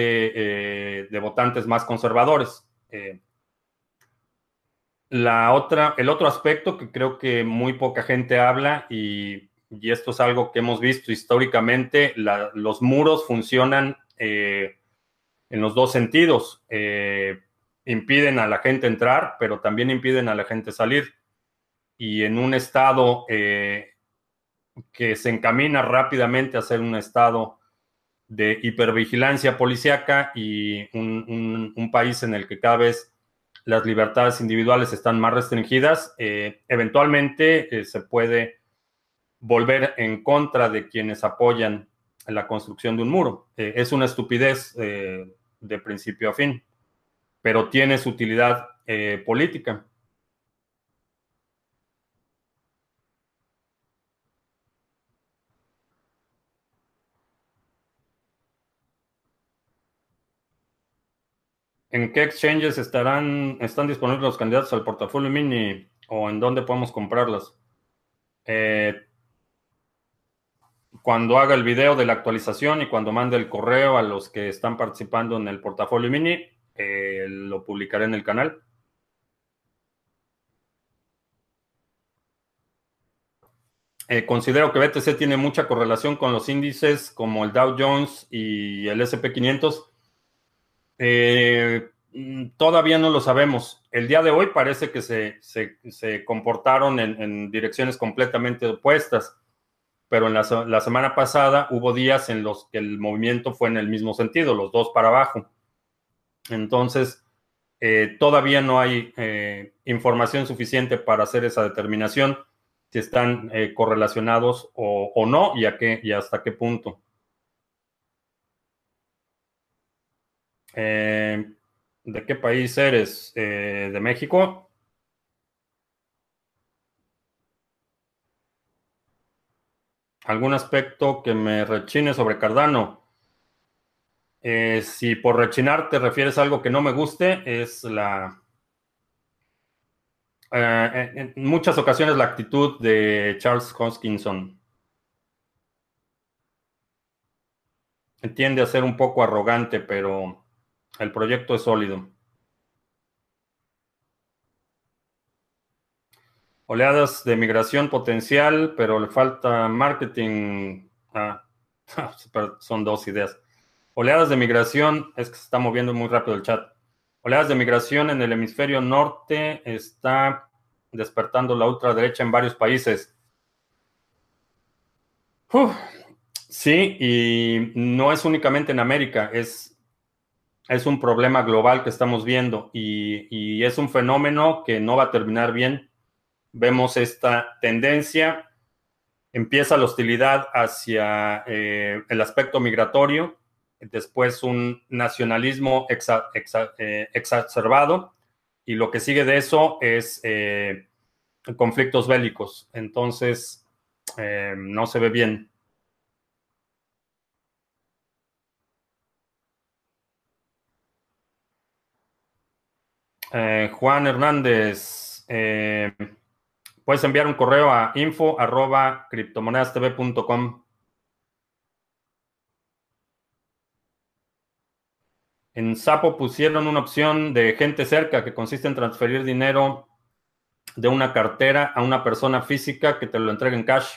de votantes más conservadores. la otra, el otro aspecto que creo que muy poca gente habla y y esto es algo que hemos visto históricamente, los muros funcionan eh, en los dos sentidos. Eh, impiden a la gente entrar, pero también impiden a la gente salir. Y en un estado eh, que se encamina rápidamente a ser un estado de hipervigilancia policíaca y un, país en el que cada vez las libertades individuales están más restringidas, eventualmente se puede volver en contra de quienes apoyan la construcción de un muro. Eh, es una estupidez eh, de principio a fin, pero tiene su utilidad eh, política. ¿En qué exchanges estarán, están disponibles los candidatos al portafolio mini o en dónde podemos comprarlas? cuando haga el video de la actualización y cuando mande el correo a los que están participando en el portafolio mini, eh, lo publicaré en el canal. Eh, considero que BTC tiene mucha correlación con los índices como el Dow Jones y el SP500. Eh, mm, todavía no lo sabemos. El día de hoy parece que se, comportaron en direcciones completamente opuestas pero en la, semana pasada hubo días en los que el movimiento fue en el mismo sentido, los dos para abajo. Entonces, eh, todavía no hay eh, información suficiente para hacer esa determinación si están eh, correlacionados o, no y, a qué, y hasta qué punto. ¿De qué país eres? ¿De México? algún aspecto que me rechine sobre Cardano. Eh, si por rechinar te refieres a algo que no me guste, es la... Eh, en muchas ocasiones la actitud de Charles Hoskinson. Tiende a ser un poco arrogante, pero el proyecto es sólido. Oleadas de migración potencial, pero le falta marketing. Ah, son dos ideas. Oleadas de migración, es que se está moviendo muy rápido el chat. Oleadas de migración en el hemisferio norte está despertando la ultraderecha en varios países. sí, y no es únicamente en América, es, es un problema global que estamos viendo y, y es un fenómeno que no va a terminar bien vemos esta tendencia. Empieza la hostilidad hacia eh, el aspecto migratorio, después un nacionalismo eh, exacerbado y lo que sigue de eso es eh, conflictos bélicos. Entonces, no se ve bien. Juan Hernández, Puedes enviar un correo a info arroba criptomonedastv.com. En Sapo pusieron una opción de gente cerca que consiste en transferir dinero de una cartera a una persona física que te lo entregue en cash.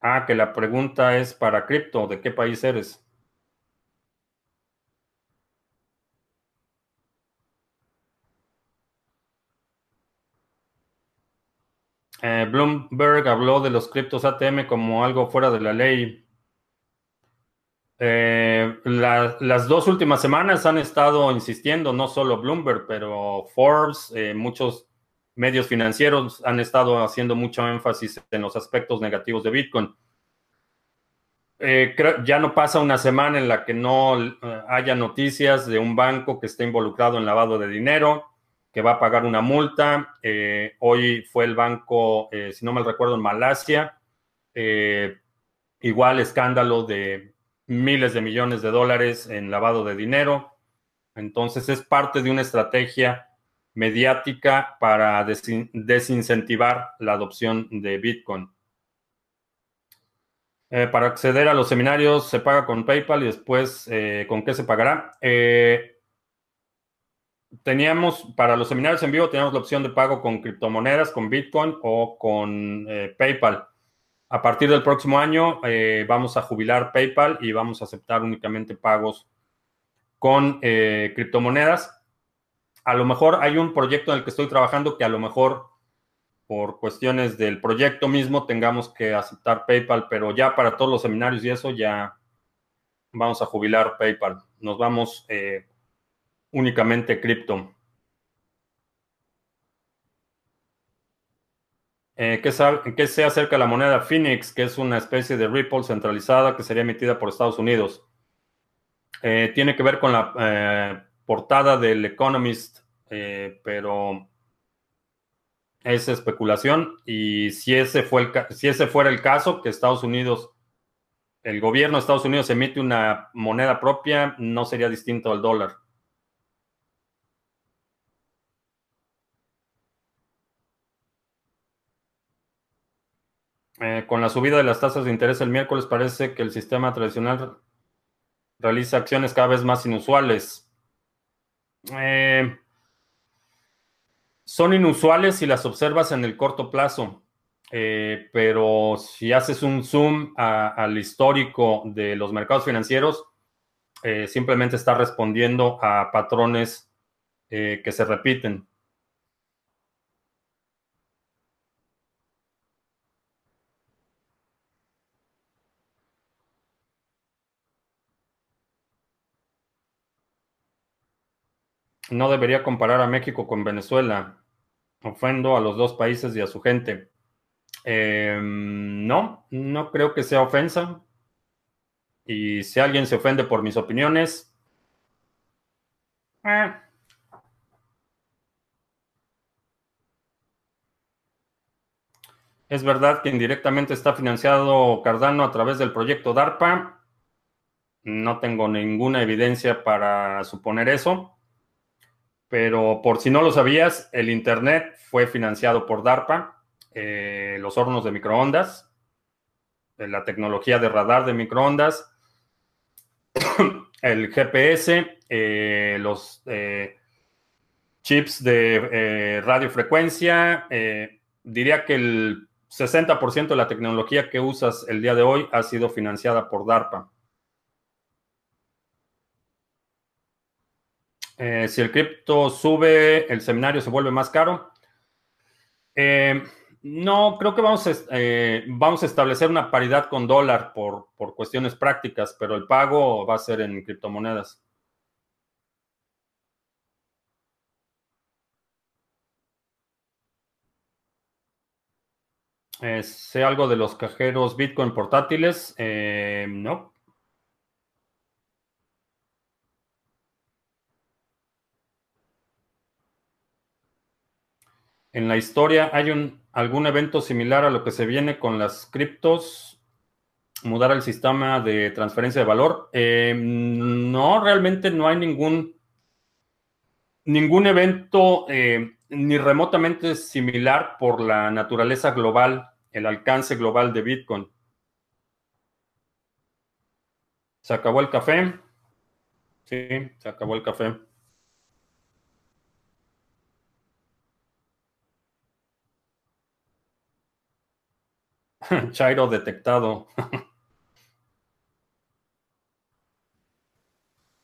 Ah, que la pregunta es para cripto, ¿de qué país eres? Eh, Bloomberg habló de los criptos ATM como algo fuera de la ley. Eh, las dos últimas semanas han estado insistiendo, no solo Bloomberg, pero Forbes, eh, muchos medios financieros han estado haciendo mucho énfasis en los aspectos negativos de Bitcoin. ya no pasa una semana en la que no haya noticias de un banco que esté involucrado en lavado de dinero que va a pagar una multa. Eh, hoy fue el banco, eh, si no me recuerdo, en Malasia. Eh, igual escándalo de miles de millones de dólares en lavado de dinero. Entonces es parte de una estrategia mediática para desincentivar la adopción de Bitcoin. para acceder a los seminarios se paga con PayPal y después, ¿con qué se pagará? teníamos, para los seminarios en vivo, teníamos la opción de pago con criptomonedas, con Bitcoin o con eh, PayPal. A partir del próximo año eh, vamos a jubilar PayPal y vamos a aceptar únicamente pagos con eh, criptomonedas. A lo mejor hay un proyecto en el que estoy trabajando que a lo mejor por cuestiones del proyecto mismo tengamos que aceptar PayPal, pero ya para todos los seminarios y eso ya vamos a jubilar PayPal. Nos vamos únicamente cripto. Eh, ¿qué, ¿Qué se acerca de la moneda Phoenix, que es una especie de Ripple centralizada que sería emitida por Estados Unidos? Eh, tiene que ver con la eh, portada del Economist, pero es especulación. Y si ese, fue el, si ese fuera el caso, que Estados Unidos, el gobierno de Estados Unidos emite una moneda propia, no sería distinto al dólar. Eh, con la subida de las tasas de interés el miércoles parece que el sistema tradicional realiza acciones cada vez más inusuales. Eh, son inusuales si las observas en el corto plazo, eh, pero si haces un zoom al histórico de los mercados financieros, simplemente está respondiendo a patrones que se repiten. No debería comparar a México con Venezuela. Ofendo a los dos países y a su gente. Em, no, no creo que sea ofensa. Y si alguien se ofende por mis opiniones, eh. Es verdad que indirectamente está financiado Cardano a través del proyecto DARPA. No tengo ninguna evidencia para suponer eso. Pero por si no lo sabías, el Internet fue financiado por DARPA, eh, los hornos de microondas, eh, la tecnología de radar de microondas, el GPS, eh, los chips de radiofrecuencia. diría que el 60% de la tecnología que usas el día de hoy ha sido financiada por DARPA. Eh, si el cripto sube, el seminario se vuelve más caro. Eh, no, creo que eh, vamos a, establecer una paridad con dólar por cuestiones prácticas, pero el pago va a ser en criptomonedas. sé algo de los cajeros Bitcoin portátiles. no. En la historia hay algún evento similar a lo que se viene con las criptos, mudar el sistema de transferencia de valor. Eh, no, realmente no hay ningún, ningún evento ni remotamente similar por la naturaleza global el alcance global de Bitcoin. ¿Se acabó el café? Sí, se acabó el café. Chairo detectado.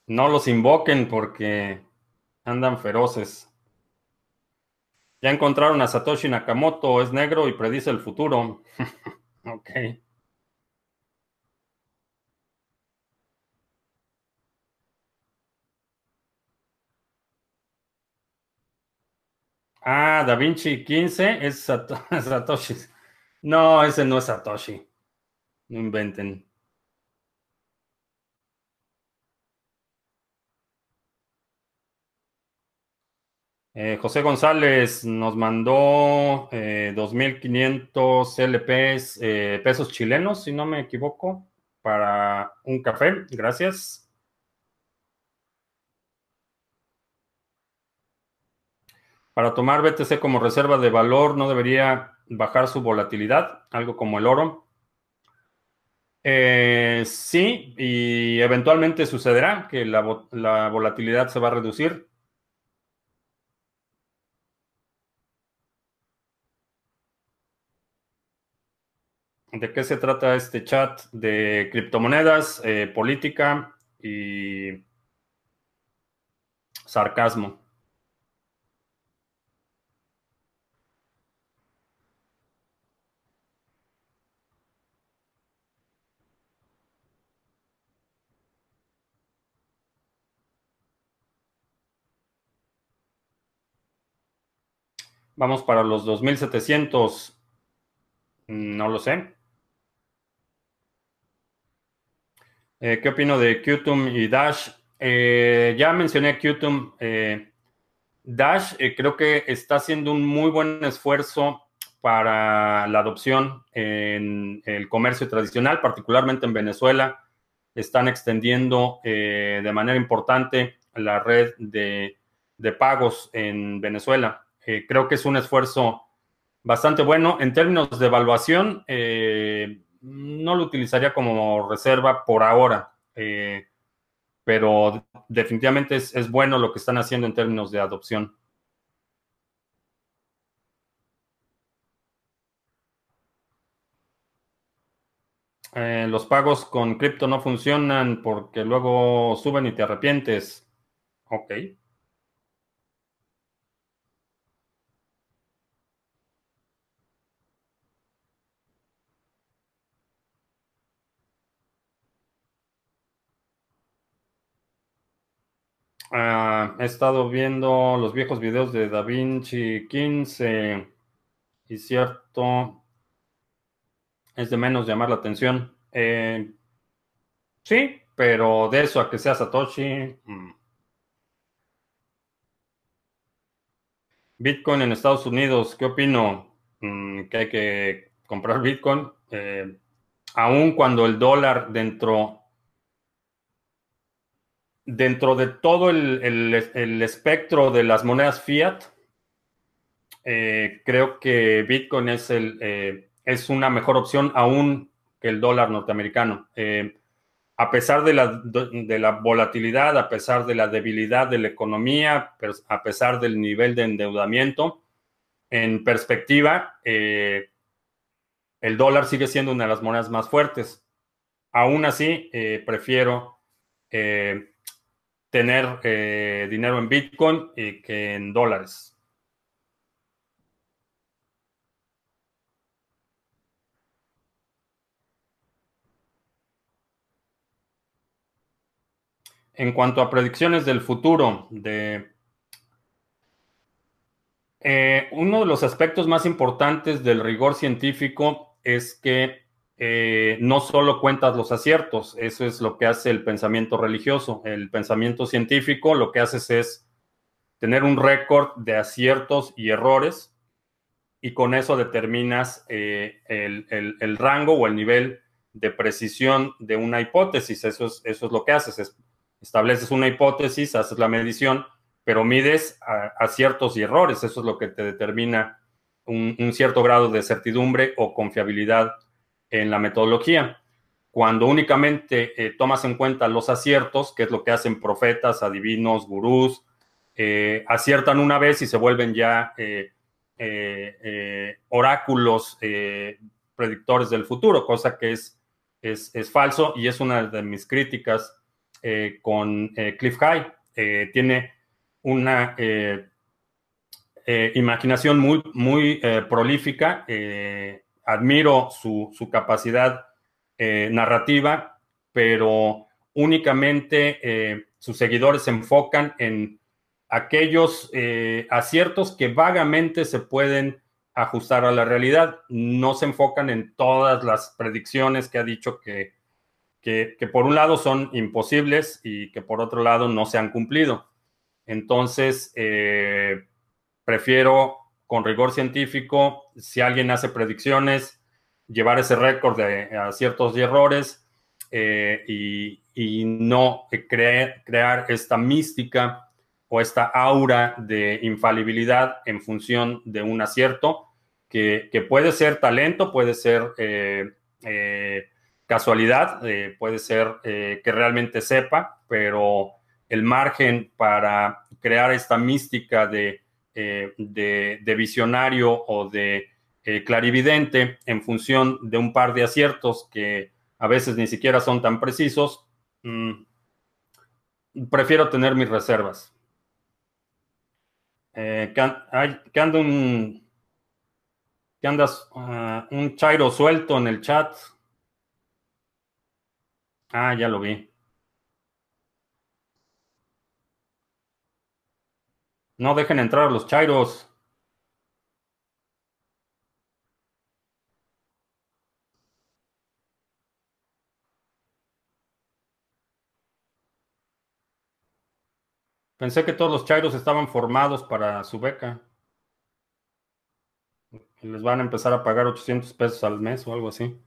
no los invoquen porque andan feroces. Ya encontraron a Satoshi Nakamoto, es negro y predice el futuro. ok. Ah, Da Vinci 15 es Satoshi. No, ese no es Satoshi. No inventen. Eh, José González nos mandó 2.500 eh, LPs, eh, pesos chilenos, si no me equivoco, para un café. Gracias. Para tomar BTC como reserva de valor no debería bajar su volatilidad, algo como el oro. sí, y eventualmente sucederá que la volatilidad se va a reducir. ¿De qué se trata este chat? De criptomonedas, eh, política y sarcasmo. Vamos para los 2700. No lo sé. Eh, ¿Qué opino de Qtum y Dash? Eh, ya mencioné Qtum. Eh, Dash creo que está haciendo un muy buen esfuerzo para la adopción en el comercio tradicional, particularmente en Venezuela. Están extendiendo de manera importante la red de, de pagos en Venezuela. Creo que es un esfuerzo bastante bueno. En términos de evaluación, no lo utilizaría como reserva por ahora, eh, pero definitivamente es, bueno lo que están haciendo en términos de adopción. Eh, los pagos con cripto no funcionan porque luego suben y te arrepientes. Ok. Ah, he estado viendo los viejos videos de Da Vinci 15 y cierto, es de menos llamar la atención. Eh, sí, pero de eso a que sea Satoshi. Mm. Bitcoin en Estados Unidos, ¿qué opino? Mm, que hay que comprar Bitcoin, eh, aun cuando el dólar dentro dentro de todo el, espectro de las monedas fiat, eh, creo que Bitcoin es, el, eh, es una mejor opción aún que el dólar norteamericano. Eh, a pesar de la, de la, volatilidad, a pesar de la debilidad de la economía, a pesar del nivel de endeudamiento, en perspectiva, el dólar sigue siendo una de las monedas más fuertes. Aún así, prefiero tener eh, dinero en Bitcoin y que en dólares. En cuanto a predicciones del futuro de Eh, uno de los aspectos más importantes del rigor científico es que eh, no solo cuentas los aciertos, eso es lo que hace el pensamiento religioso. El pensamiento científico lo que haces es tener un récord de aciertos y errores y con eso determinas eh, el, rango o el nivel de precisión de una hipótesis. Eso es, eso es lo que haces. estableces una hipótesis, haces la medición, pero mides aciertos y errores. Eso es lo que te determina un, un cierto grado de certidumbre o confiabilidad en la metodología. Cuando únicamente eh, tomas en cuenta los aciertos, que es lo que hacen profetas, adivinos, gurús, eh, aciertan una vez y se vuelven ya eh, oráculos predictores del futuro, cosa que es, es, es, falso y es una de mis críticas con Cliff High. tiene una imaginación muy, muy prolífica admiro su, capacidad eh, narrativa, pero únicamente eh, sus seguidores se enfocan en aquellos eh, aciertos que vagamente se pueden ajustar a la realidad. No se enfocan en todas las predicciones que ha dicho que, que, por un lado son imposibles y que por otro lado no se han cumplido. Entonces, prefiero con rigor científico, si alguien hace predicciones, llevar ese récord de aciertos y errores eh, y, no crear esta mística o esta aura de infalibilidad en función de un acierto, que, puede ser talento, puede ser eh, eh, casualidad, puede ser que realmente sepa, pero el margen para crear esta mística de eh, de, visionario o de eh, clarividente en función de un par de aciertos que a veces ni siquiera son tan precisos, mm, prefiero tener mis reservas. Eh, ¿Qué anda un, ¿qué andas? Ah, un chairo suelto en el chat. Ah, ya lo vi. No dejen entrar a los chairos. Pensé que todos los chairos estaban formados para su beca. les van a empezar a pagar 800 pesos al mes o algo así.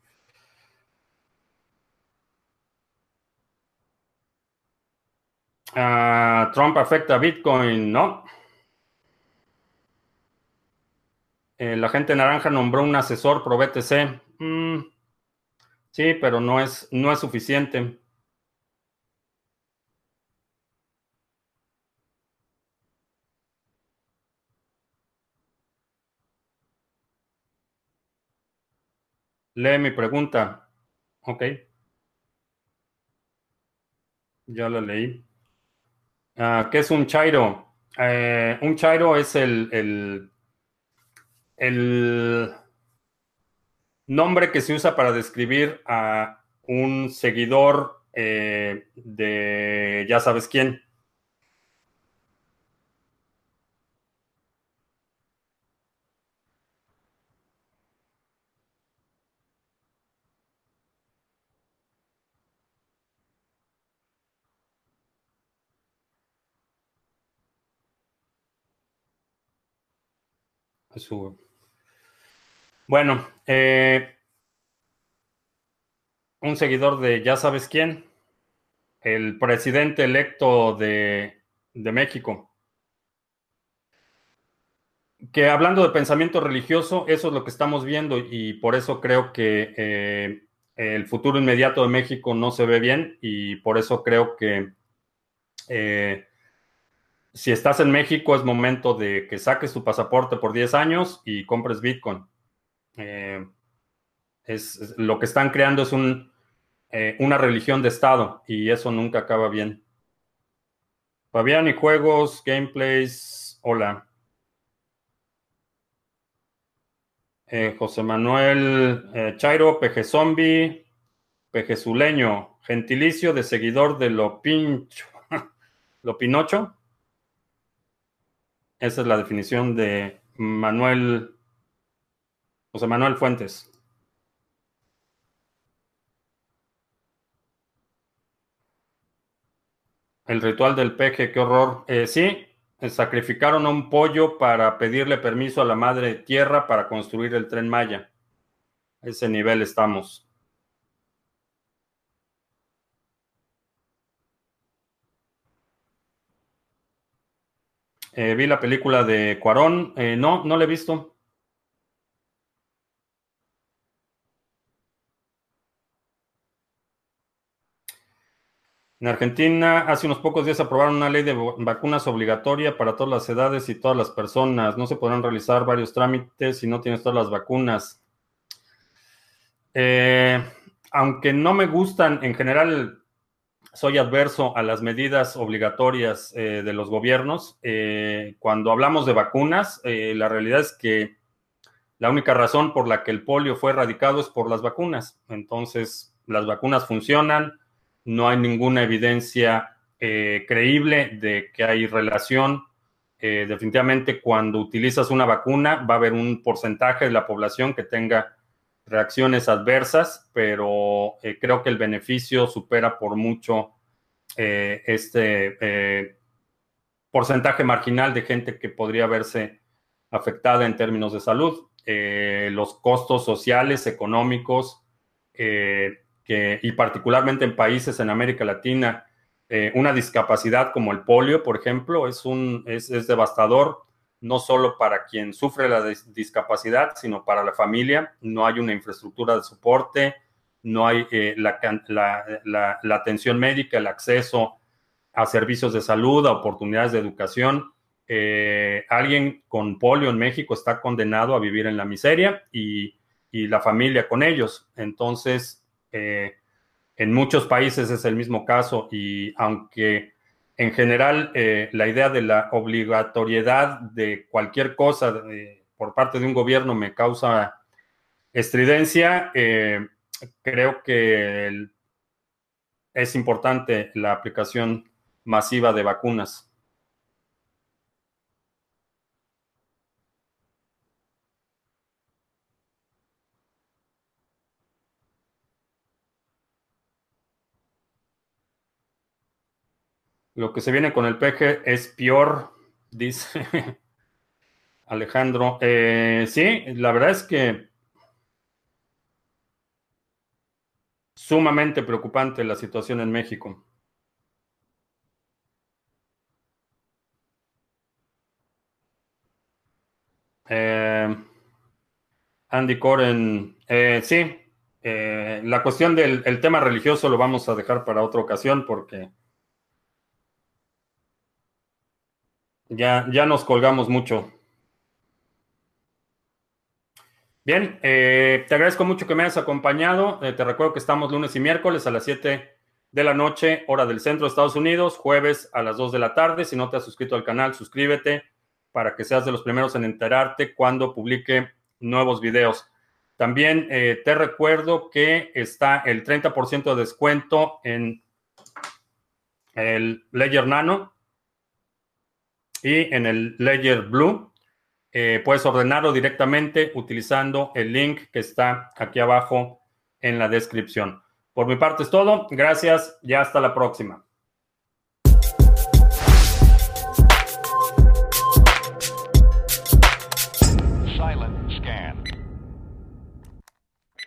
Ah, Trump afecta a Bitcoin, ¿no? Eh, la gente naranja nombró un asesor pro BTC. Mm, sí, pero no es, no es suficiente. Lee mi pregunta. Ok. Ya la leí. Ah, ¿Qué es un chairo? Eh, un chairo es el, el, nombre que se usa para describir a un seguidor eh, de ya sabes quién. Bueno, eh, un seguidor de ya sabes quién, el presidente electo de, México. Que hablando de pensamiento religioso, eso es lo que estamos viendo y por eso creo que eh, el futuro inmediato de México no se ve bien y por eso creo que eh, si estás en México, es momento de que saques tu pasaporte por 10 años y compres Bitcoin. Eh, es, lo que están creando es eh, una religión de Estado y eso nunca acaba bien. Fabián y juegos, gameplays, hola. Eh, José Manuel Chairo, Peje Zombie, Peje Zuleño, gentilicio de seguidor de lo pincho, lo pinocho. Esa es la definición de Manuel, José Manuel Fuentes. El ritual del peje, qué horror. Eh, sí, sacrificaron a un pollo para pedirle permiso a la madre tierra para construir el tren Maya. A ese nivel estamos. Eh, vi la película de Cuarón. Eh, no, no la he visto. En Argentina, hace unos pocos días aprobaron una ley de vacunas obligatoria para todas las edades y todas las personas. No se podrán realizar varios trámites si no tienes todas las vacunas. Eh, aunque no me gustan, en general soy adverso a las medidas obligatorias eh, de los gobiernos. Eh, cuando hablamos de vacunas, la realidad es que la única razón por la que el polio fue erradicado es por las vacunas. Entonces, las vacunas funcionan no hay ninguna evidencia eh, creíble de que hay relación. Eh, definitivamente cuando utilizas una vacuna va a haber un porcentaje de la población que tenga reacciones adversas, pero eh, creo que el beneficio supera por mucho este porcentaje marginal de gente que podría verse afectada en términos de salud. los costos sociales, económicos, y particularmente en países en América Latina, eh, una discapacidad como el polio, por ejemplo, es, un, es, devastador, no solo para quien sufre la discapacidad, sino para la familia. No hay una infraestructura de soporte, no hay eh, la, atención médica, el acceso a servicios de salud, a oportunidades de educación. Eh, alguien con polio en México está condenado a vivir en la miseria y, y la familia con ellos. Entonces, eh, en muchos países es el mismo caso y aunque en general eh, la idea de la obligatoriedad de cualquier cosa eh, por parte de un gobierno me causa estridencia, creo que es importante la aplicación masiva de vacunas. Lo que se viene con el peje es peor, dice Alejandro. Eh, sí, la verdad es que sumamente preocupante la situación en México. Eh, Andy Coren, eh, sí, la cuestión del tema religioso lo vamos a dejar para otra ocasión porque Ya, ya nos colgamos mucho. Bien, eh, te agradezco mucho que me hayas acompañado. Eh, te recuerdo que estamos lunes y miércoles a las 7 de la noche, hora del centro de Estados Unidos, jueves a las 2 de la tarde. Si no te has suscrito al canal, suscríbete para que seas de los primeros en enterarte cuando publique nuevos videos. También eh, te recuerdo que está el 30% de descuento en el Ledger Nano y en el Ledger Blue eh, puedes ordenarlo directamente utilizando el link que está aquí abajo en la descripción. Por mi parte es todo. Gracias y hasta la próxima.